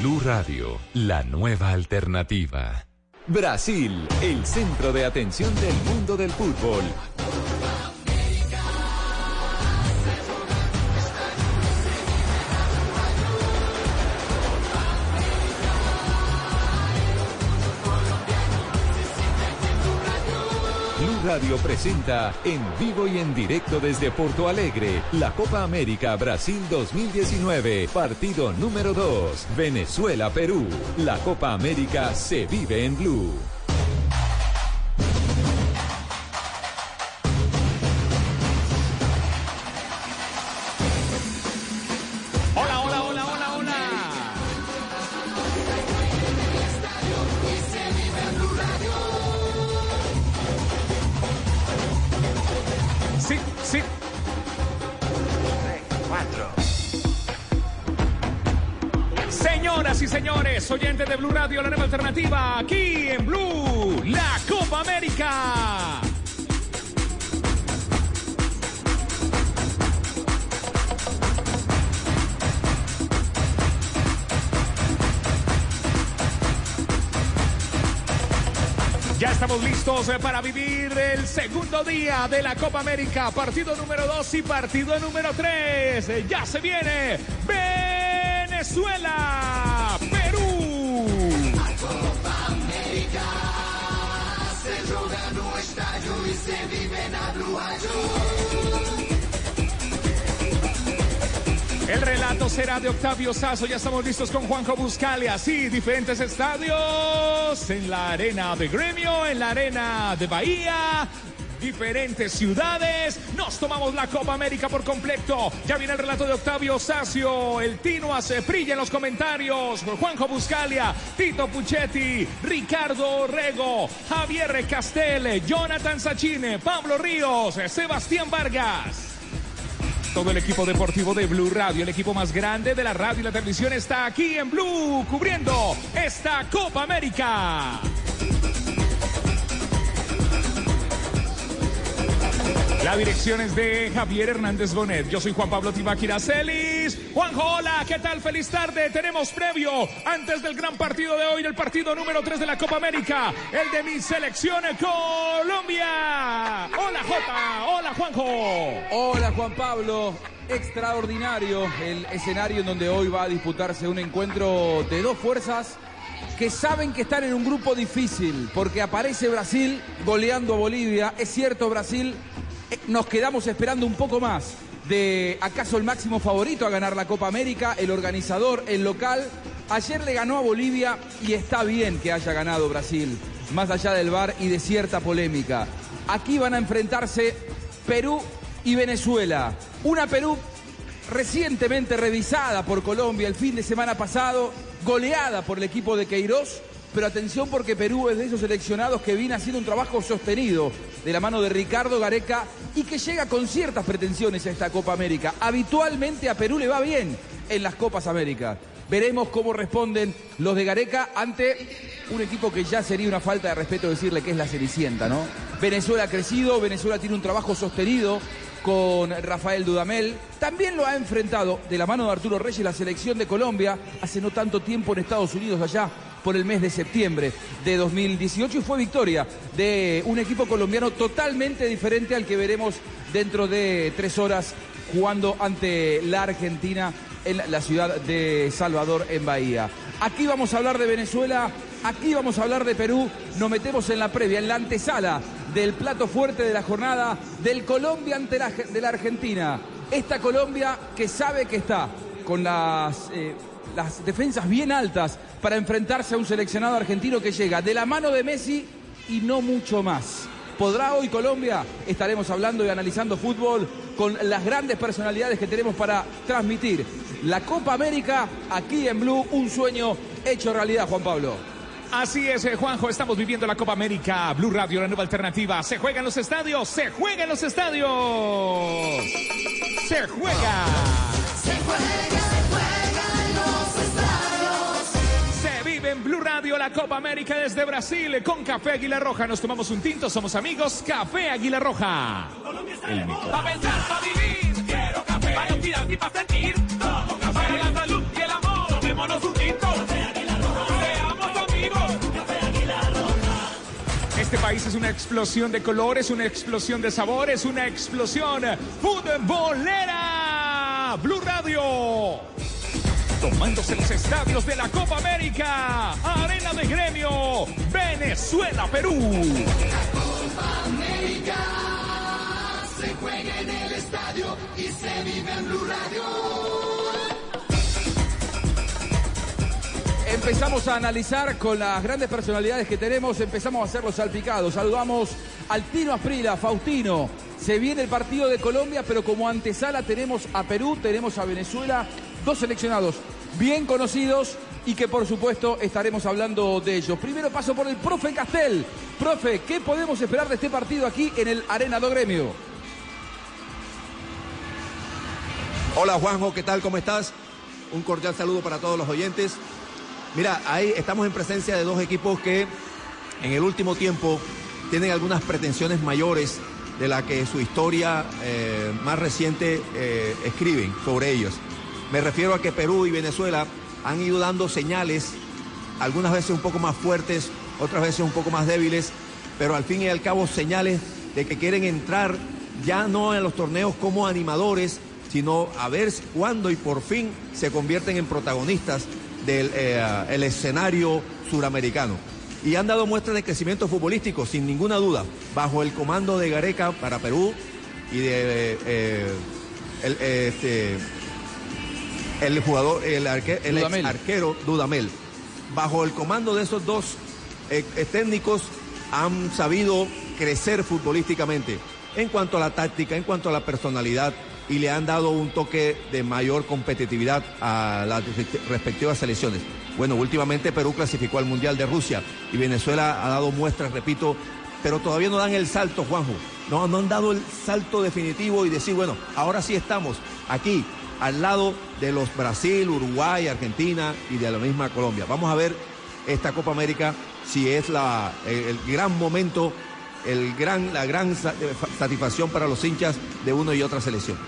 Blue Radio, la nueva alternativa. Brasil, el centro de atención del mundo del fútbol. Radio presenta en vivo y en directo desde Porto Alegre la Copa América Brasil 2019, partido número 2, Venezuela-Perú. La Copa América se vive en Blue. Señoras y señores, oyentes de Blue Radio, la nueva alternativa, aquí en Blue, la Copa América. Estamos listos eh, para vivir el segundo día de la Copa América, partido número 2 y partido número 3. Ya se viene Venezuela, Perú. Copa América se joga no estádio e se vive na Blue El relato será de Octavio Sazo. Ya estamos listos con Juanjo Buscalia. Sí, diferentes estadios. En la arena de Gremio, en la arena de Bahía. Diferentes ciudades. Nos tomamos la Copa América por completo. Ya viene el relato de Octavio Sacio. El Tino hace brilla en los comentarios. Juanjo Buscalia, Tito Puchetti, Ricardo Rego, Javier Castel, Jonathan Sachine, Pablo Ríos, Sebastián Vargas. Todo el equipo deportivo de Blue Radio, el equipo más grande de la radio y la televisión, está aquí en Blue, cubriendo esta Copa América. La dirección es de Javier Hernández Bonet. Yo soy Juan Pablo Tibaquira Celis. Juanjo, hola, ¿qué tal? Feliz tarde. Tenemos previo antes del gran partido de hoy, el partido número 3 de la Copa América, el de mi selección Colombia. Hola, Jota. Hola, Juanjo. Hola Juan Pablo, extraordinario el escenario en donde hoy va a disputarse un encuentro de dos fuerzas que saben que están en un grupo difícil, porque aparece Brasil goleando a Bolivia. Es cierto, Brasil, nos quedamos esperando un poco más de acaso el máximo favorito a ganar la Copa América, el organizador, el local. Ayer le ganó a Bolivia y está bien que haya ganado Brasil, más allá del VAR y de cierta polémica. Aquí van a enfrentarse Perú y Venezuela. Una Perú recientemente revisada por Colombia el fin de semana pasado, goleada por el equipo de Queiroz, pero atención porque Perú es de esos seleccionados que viene haciendo un trabajo sostenido de la mano de Ricardo Gareca y que llega con ciertas pretensiones a esta Copa América. Habitualmente a Perú le va bien en las Copas América. Veremos cómo responden los de Gareca ante un equipo que ya sería una falta de respeto decirle que es la Cenicienta, ¿no? Venezuela ha crecido, Venezuela tiene un trabajo sostenido con Rafael Dudamel. También lo ha enfrentado de la mano de Arturo Reyes la selección de Colombia hace no tanto tiempo en Estados Unidos allá por el mes de septiembre de 2018 y fue victoria de un equipo colombiano totalmente diferente al que veremos dentro de tres horas jugando ante la Argentina en la ciudad de Salvador, en Bahía. Aquí vamos a hablar de Venezuela, aquí vamos a hablar de Perú. Nos metemos en la previa, en la antesala del plato fuerte de la jornada del Colombia ante la, Argentina. Esta Colombia que sabe que está con las, eh, las defensas bien altas para enfrentarse a un seleccionado argentino que llega de la mano de Messi y no mucho más. ¿Podrá hoy Colombia? Estaremos hablando y analizando fútbol con las grandes personalidades que tenemos para transmitir la Copa América aquí en Blue, un sueño hecho realidad, Juan Pablo. Así es, eh, Juanjo, estamos viviendo la Copa América, Blue Radio, la nueva alternativa. Se juega en los estadios, se juega en los estadios. Se juega. Se juega, se juega vive en Blue Radio la Copa América desde Brasil con Café Águila Roja. Nos tomamos un tinto, somos amigos. Café Águila Roja. El mejor. Pa' pensar, pa' vivir, quiero café. Pa' respirar y pa' sentir, tomo café. Para la salud y el amor, tomémonos un tinto. Café Águila Roja. Seamos amigos. Café Águila Roja. Este país es una explosión de colores, una explosión de sabores, una explosión futbolera. Blue Radio. Tomándose los estadios de la Copa América. Arena de Gremio. Venezuela, Perú. Copa América se juega en el estadio y se vive en Blue Radio. Empezamos a analizar con las grandes personalidades que tenemos, empezamos a hacer los salpicados. Saludamos al Tino Asprila, Faustino. Se viene el partido de Colombia, pero como antesala tenemos a Perú, tenemos a Venezuela, dos seleccionados bien conocidos y que por supuesto estaremos hablando de ellos. Primero paso por el profe Castel. Profe, ¿qué podemos esperar de este partido aquí en el Arena do Gremio? Hola Juanjo, ¿qué tal? ¿Cómo estás? Un cordial saludo para todos los oyentes. Mira, ahí estamos en presencia de dos equipos que en el último tiempo tienen algunas pretensiones mayores de la que su historia eh, más reciente eh, escriben sobre ellos. Me refiero a que Perú y Venezuela han ido dando señales, algunas veces un poco más fuertes, otras veces un poco más débiles, pero al fin y al cabo señales de que quieren entrar ya no en los torneos como animadores, sino a ver cuándo y por fin se convierten en protagonistas del eh, escenario suramericano. Y han dado muestras de crecimiento futbolístico, sin ninguna duda, bajo el comando de Gareca para Perú y de eh, eh, este, el jugador, el, arque- el ex arquero Dudamel. Bajo el comando de esos dos eh, eh, técnicos han sabido crecer futbolísticamente en cuanto a la táctica, en cuanto a la personalidad y le han dado un toque de mayor competitividad a las respectivas selecciones. Bueno, últimamente Perú clasificó al Mundial de Rusia y Venezuela ha dado muestras, repito, pero todavía no dan el salto, Juanjo. No, no han dado el salto definitivo y decir, bueno, ahora sí estamos aquí, al lado de los Brasil, Uruguay, Argentina y de la misma Colombia. Vamos a ver esta Copa América si es la, el, el gran momento, el gran, la gran eh, fa- satisfacción para los hinchas de uno y otra selección.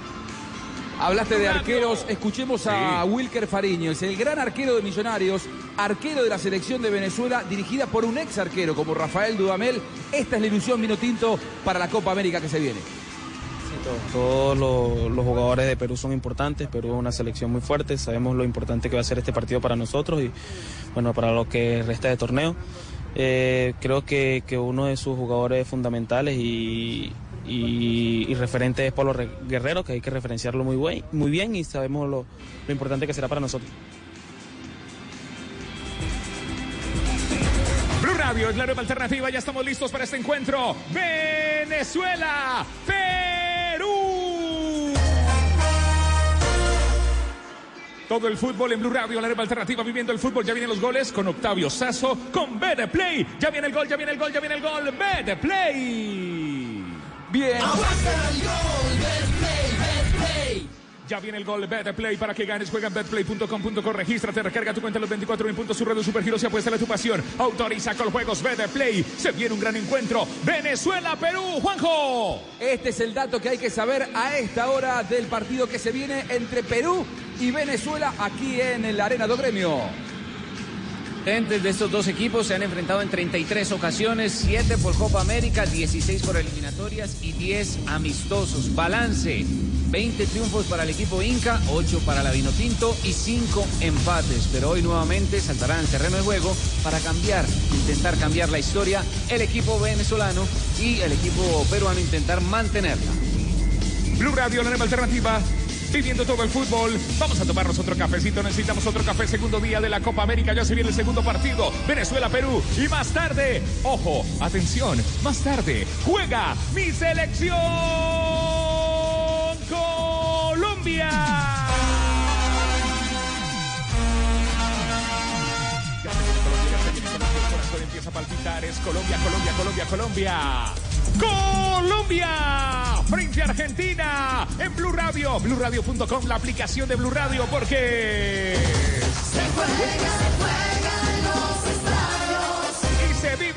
Hablaste de arqueros, escuchemos a Wilker Fariño, es el gran arquero de Millonarios, arquero de la selección de Venezuela, dirigida por un ex arquero como Rafael Dudamel. Esta es la ilusión vino tinto para la Copa América que se viene. Todos los, jugadores de Perú son importantes, Perú es una selección muy fuerte, sabemos lo importante que va a ser este partido para nosotros y bueno, para lo que resta de torneo. Eh, creo que, que uno de sus jugadores fundamentales y, y, y referente es Pablo Re- Guerrero, que hay que referenciarlo muy, buen- muy bien y sabemos lo, lo importante que será para nosotros. Radio es la nueva alternativa. Ya estamos listos para este encuentro. Venezuela, Perú. Todo el fútbol en Blue Radio, la nueva alternativa, viviendo el fútbol. Ya vienen los goles con Octavio Sazo, con Bede Play. Ya viene el gol, ya viene el gol, ya viene el gol. Bede Play. Bien. Ya viene el gol Betplay para que ganes. Juega en betplay.com.co. Regístrate, recarga tu cuenta en los 24 mil puntos. Su red de supergiros y apuesta a tu pasión. Autoriza con juegos Betplay. Se viene un gran encuentro. Venezuela, Perú. Juanjo. Este es el dato que hay que saber a esta hora del partido que se viene entre Perú y Venezuela aquí en la Arena do Gremio. Entes de estos dos equipos se han enfrentado en 33 ocasiones, 7 por Copa América, 16 por eliminatorias y 10 amistosos. Balance, 20 triunfos para el equipo Inca, 8 para la Vinotinto y 5 empates. Pero hoy nuevamente saltarán al terreno de juego para cambiar, intentar cambiar la historia el equipo venezolano y el equipo peruano intentar mantenerla. Blue Radio, la nueva alternativa. Viviendo todo el fútbol. Vamos a tomarnos otro cafecito. Necesitamos otro café. Segundo día de la Copa América. Ya se viene el segundo partido. Venezuela-Perú. Y más tarde, ojo, atención, más tarde, juega mi selección Colombia. empieza a palpitar. Es Colombia, Colombia, Colombia, Colombia. Colombia frente a Argentina en Blue Radio, BlueRadio.com, la aplicación de Blue Radio, porque se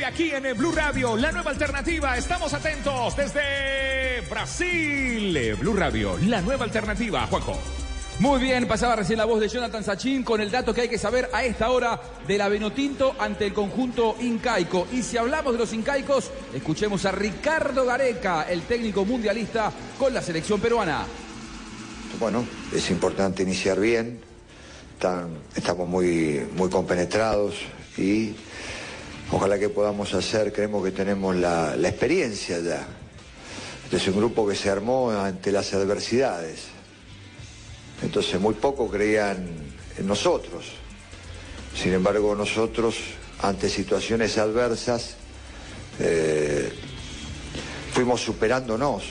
aquí en el Blue Radio, la nueva alternativa. Estamos atentos desde Brasil. Blue Radio, la nueva alternativa, Juanjo. Muy bien, pasaba recién la voz de Jonathan Sachin con el dato que hay que saber a esta hora de la Venotinto ante el conjunto incaico. Y si hablamos de los incaicos, escuchemos a Ricardo Gareca, el técnico mundialista con la selección peruana. Bueno, es importante iniciar bien, estamos muy, muy compenetrados y ojalá que podamos hacer, creemos que tenemos la, experiencia ya. Este es un grupo que se armó ante las adversidades. Entonces muy poco creían en nosotros. Sin embargo, nosotros, ante situaciones adversas, eh, fuimos superándonos.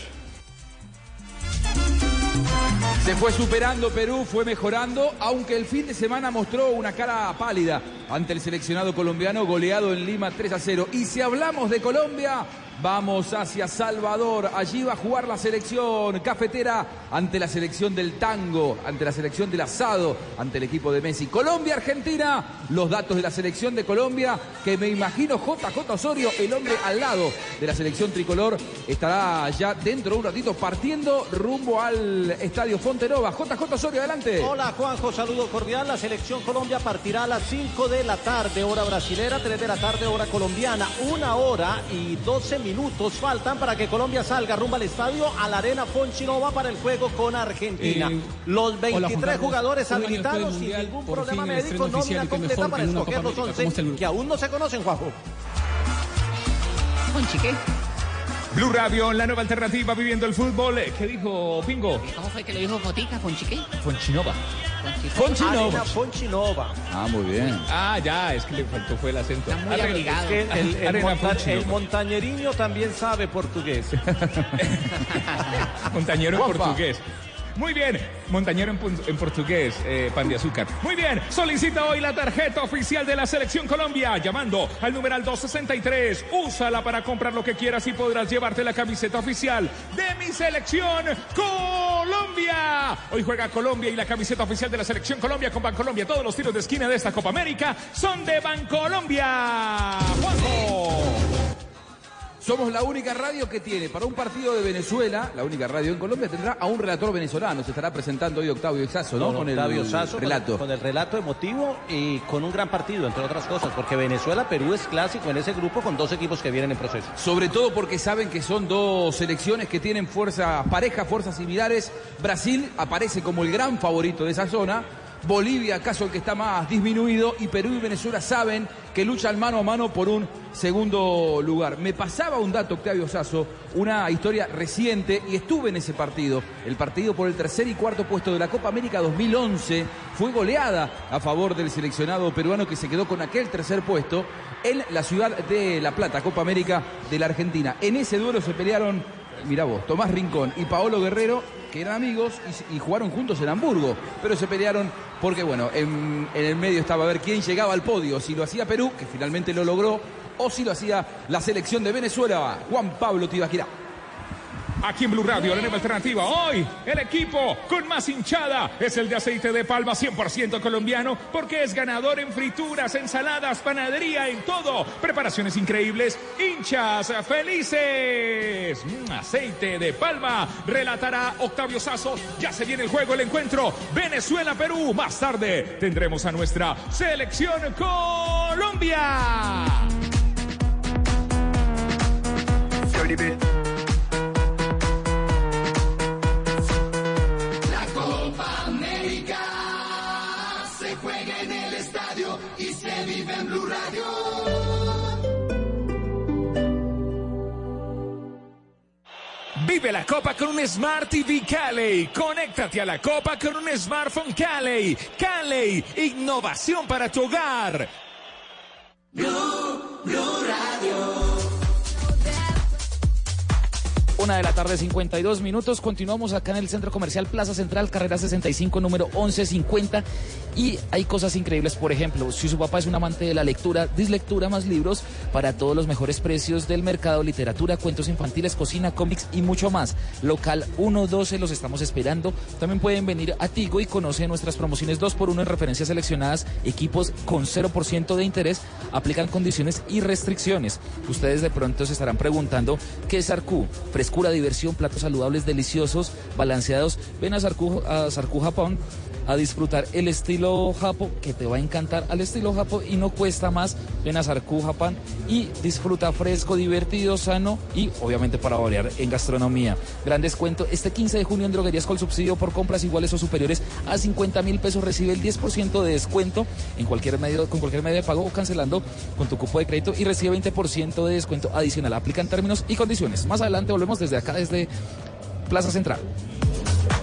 Se fue superando Perú, fue mejorando, aunque el fin de semana mostró una cara pálida ante el seleccionado colombiano goleado en Lima 3 a 0. Y si hablamos de Colombia, vamos hacia Salvador. Allí va a jugar la selección cafetera ante la selección del tango, ante la selección del asado, ante el equipo de Messi. Colombia, Argentina, los datos de la selección de Colombia, que me imagino JJ Osorio, el hombre al lado de la selección tricolor, estará ya dentro de un ratito partiendo rumbo al estadio Fontenova. JJ Osorio, adelante. Hola Juanjo, saludo cordial. La selección Colombia partirá a las 5 de la tarde, hora brasilera, 3 de la tarde, hora colombiana. Una hora y 12 minutos faltan para que Colombia salga rumbo al estadio a la arena Fonchinova para el juego con Argentina. Eh, Los hola, 23 Juan Carlos. jugadores habilitados sin ningún problema médico, nómina completa para escoger los América. ¿Cómo está el 11 grupo? que aún no se conocen, Juanjo. Conchique. Blue Radio, la nueva alternativa viviendo el fútbol. ¿Qué dijo Pingo? ¿Cómo fue que lo dijo Fotica, Conchique? Fonchinova. Arena Fonchinova. Ah, muy bien. Ah, ya, es que le faltó fue el acento. Está muy. Es que el, el Arena monta- Fonchinova. el montañeriño también sabe portugués. Montañero en portugués. Muy bien, montañero en, portugués, eh, pan de azúcar. Muy bien, solicita hoy la tarjeta oficial de la Selección Colombia llamando al numeral 263. Úsala para comprar lo que quieras y podrás llevarte la camiseta oficial de mi Selección Colombia. Hoy juega Colombia y la camiseta oficial de la Selección Colombia con Bancolombia. Todos los tiros de esquina de esta Copa América son de Bancolombia. Juanjo. Somos la única radio que tiene para un partido de Venezuela, la única radio en Colombia, tendrá a un relator venezolano. Se estará presentando hoy Octavio Exazo, ¿no? Con el Octavio Sasso, con el- relato. Con el, relato emotivo y con un gran partido, entre otras cosas, porque Venezuela-Perú es clásico en ese grupo con dos equipos que vienen en proceso. Sobre todo porque saben que son dos selecciones que tienen fuerza pareja, fuerzas similares. Brasil aparece como el gran favorito de esa zona. Bolivia, acaso el que está más disminuido. Y Perú y Venezuela saben que luchan mano a mano por un segundo lugar. Me pasaba un dato, Octavio Sasso, una historia reciente y estuve en ese partido. El partido por el tercer y cuarto puesto de la Copa América 2011 fue goleada a favor del seleccionado peruano que se quedó con aquel tercer puesto en la ciudad de La Plata, Copa América de la Argentina. En ese duelo se pelearon, mirá vos, Tomás Rincón y Paolo Guerrero, que eran amigos y, jugaron juntos en Hamburgo, pero se pelearon porque, bueno, en, en el medio estaba a ver quién llegaba al podio, si lo hacía Perú, que finalmente lo logró, o si lo hacía la selección de Venezuela, Juan Pablo Tibaquirá. Aquí en Blue Radio, la nueva alternativa. Hoy, el equipo con más hinchada es el de aceite de palma 100% colombiano, porque es ganador en frituras, ensaladas, panadería, en todo. Preparaciones increíbles, hinchas felices. Mm, aceite de palma, relatará Octavio Sazo. Ya se viene el juego, el encuentro. Venezuela-Perú. Más tarde tendremos a nuestra selección Colombia. en Vive la Copa con un Smart TV Cali. Conéctate a la Copa con un smartphone Cali. Cali, innovación para tu hogar. Blue, Blue Radio. Una de la tarde, 52 minutos. Continuamos acá en el Centro Comercial Plaza Central, carrera 65, número 1150. Y hay cosas increíbles. Por ejemplo, si su papá es un amante de la lectura, Dislectura más libros para todos los mejores precios del mercado, literatura, cuentos infantiles, cocina, cómics y mucho más. Local 112, los estamos esperando. También pueden venir a Tigo y conoce nuestras promociones 2x1 en referencias seleccionadas, equipos con 0% de interés, aplican condiciones y restricciones. Ustedes de pronto se estarán preguntando qué es Sarcú. Frescura, diversión, platos saludables, deliciosos, balanceados. Ven a Sarcú, a Sarcú Japón a disfrutar el estilo Japo, que te va a encantar al estilo Japo y no cuesta más. Ven a Sarcú Japón y disfruta fresco, divertido, sano y obviamente para variar en gastronomía. Gran descuento este 15 de junio en droguerías con subsidio por compras iguales o superiores a 50 mil pesos. Recibe el 10% de descuento en cualquier medio, con cualquier medio de pago o cancelando con tu cupo de crédito y recibe 20% de descuento adicional. Aplican términos y condiciones. Más adelante volvemos desde acá, desde Plaza Central.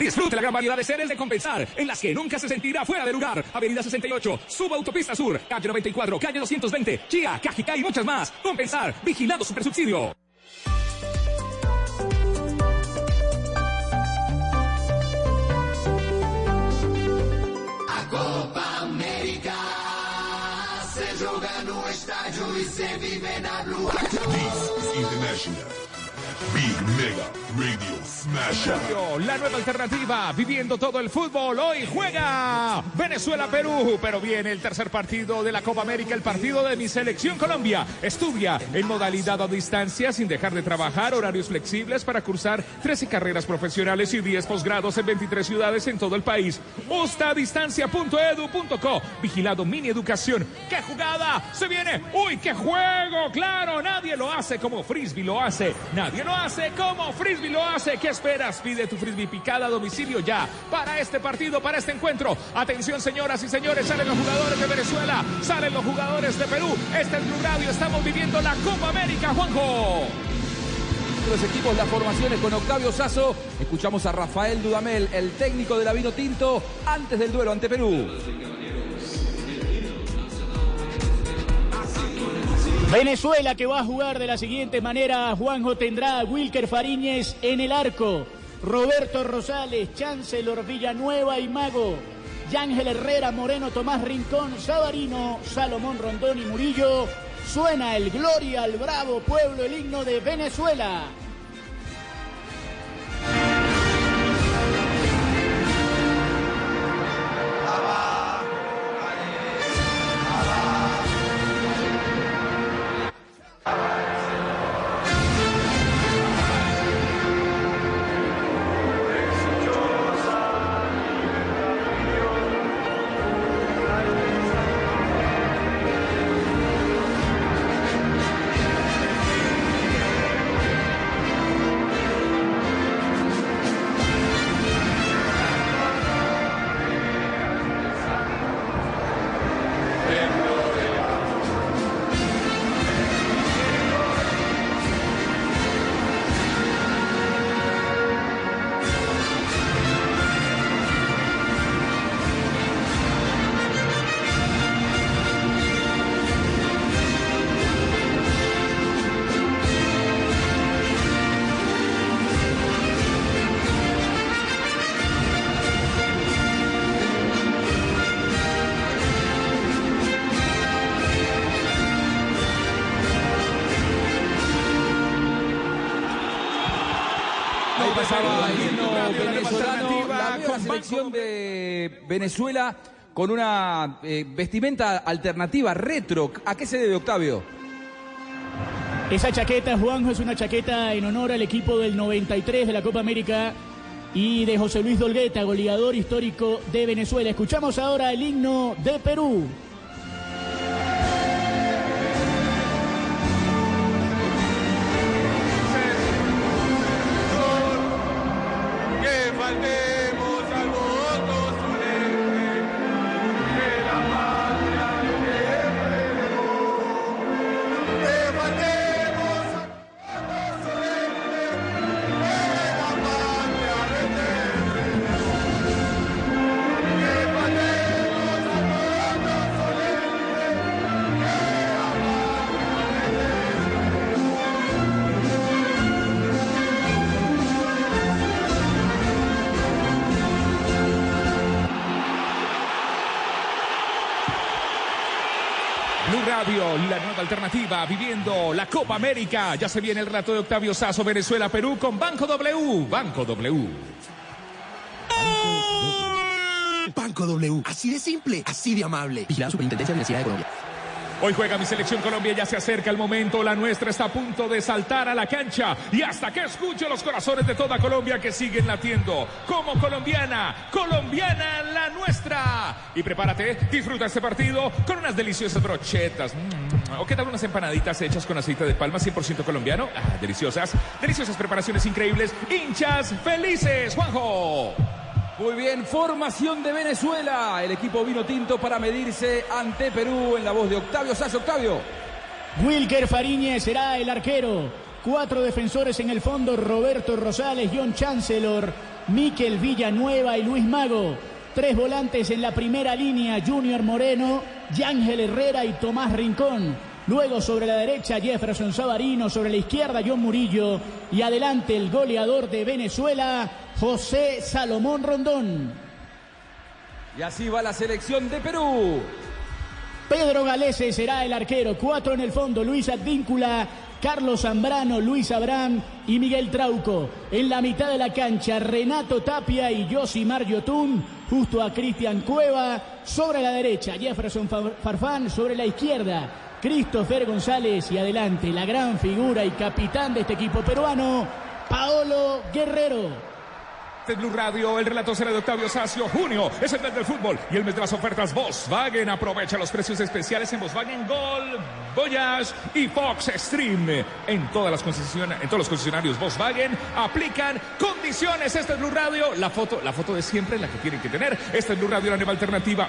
Disfrute la gran variedad de seres de compensar, en las que nunca se sentirá fuera de lugar. Avenida 68, Suba Autopista Sur, calle 94, calle 220, Chía, Cajicá y muchas más. Compensar, vigilado supersubsidio. A Copa América se joga no estádio e se vive na Blue Radio. International. Big Mega Radio Smasher. La nueva alternativa, viviendo todo el fútbol. Hoy juega Venezuela-Perú, pero viene el tercer partido de la Copa América, el partido de mi selección Colombia. Estudia en modalidad a distancia sin dejar de trabajar, horarios flexibles para cursar 13 carreras profesionales y 10 posgrados en 23 ciudades en todo el país. Ustadistancia.edu.co. Vigilado Mini Educación. ¡Qué jugada! ¡Se viene! ¡Uy, qué juego! ¡Claro! Nadie lo hace como Frisbee lo hace. Nadie lo hace como Frisbee lo hace. ¿Qué esperas? Pide tu Frisbee picada a domicilio ya. Para este partido, para este encuentro. Atención, señoras y señores. Salen los jugadores de Venezuela. Salen los jugadores de Perú. Este es Blue Radio. Estamos viviendo la Copa América, Juanjo. Los equipos, las formaciones con Octavio Sazo. Escuchamos a Rafael Dudamel, el técnico de la Vino Tinto, antes del duelo ante Perú. Venezuela que va a jugar de la siguiente manera. Juanjo tendrá a Wilker Fariñez en el arco. Roberto Rosales, Chancellor Villanueva y Mago. Yángel Herrera, Moreno, Tomás Rincón, Sabarino, Salomón Rondón y Murillo. Suena el Gloria al Bravo Pueblo, el himno de Venezuela. Ahí pasaba Venezuela con una eh, vestimenta alternativa, retro. ¿A qué se debe, Octavio? Esa chaqueta, Juanjo, es una chaqueta en honor al equipo del 93 de la Copa América y de José Luis Dolgueta, goleador histórico de Venezuela. Escuchamos ahora el himno de Perú. La Copa América. Ya se viene el rato de Octavio Sazo, Venezuela, Perú, con Banco W. Banco W. Banco W. Así de simple, así de amable. Vigilado Superintendencia de Universidad de Colombia. Hoy juega mi selección Colombia, ya se acerca el momento, la nuestra está a punto de saltar a la cancha y hasta que escuche los corazones de toda Colombia que siguen latiendo como colombiana, colombiana la nuestra. Y prepárate, disfruta este partido con unas deliciosas brochetas. Mm, ¿O qué tal unas empanaditas hechas con aceite de palma 100% colombiano? Ah, deliciosas, deliciosas preparaciones increíbles, hinchas felices, Juanjo. Muy bien, formación de Venezuela. El equipo vino tinto para medirse ante Perú en la voz de Octavio Sazo. Octavio. Wilker Fariñez será el arquero. Cuatro defensores en el fondo, Roberto Rosales, John Chancellor, Miquel Villanueva y Luis Mago. Tres volantes en la primera línea, Junior Moreno, Yángel Herrera y Tomás Rincón. Luego sobre la derecha Jefferson Sabarino, sobre la izquierda John Murillo y adelante el goleador de Venezuela, José Salomón Rondón. Y así va la selección de Perú. Pedro Galese será el arquero. Cuatro en el fondo. Luis Advíncula, Carlos Zambrano, Luis Abraham y Miguel Trauco. En la mitad de la cancha, Renato Tapia y Josimar Yotun. Justo a Cristian Cueva. Sobre la derecha, Jefferson Far- Farfán. Sobre la izquierda, Christopher González. Y adelante, la gran figura y capitán de este equipo peruano, Paolo Guerrero. Blue Radio, el relato será de Octavio Sacio. Junio es el mes del fútbol y el mes de las ofertas Volkswagen. Aprovecha los precios especiales en Volkswagen Gol, Voyage y Fox Extreme. En todas las concesiones, en todos los concesionarios Volkswagen aplican condiciones. Este es Blue Radio, la foto, la foto de siempre, la que tienen que tener. Este es Blue Radio, la nueva alternativa.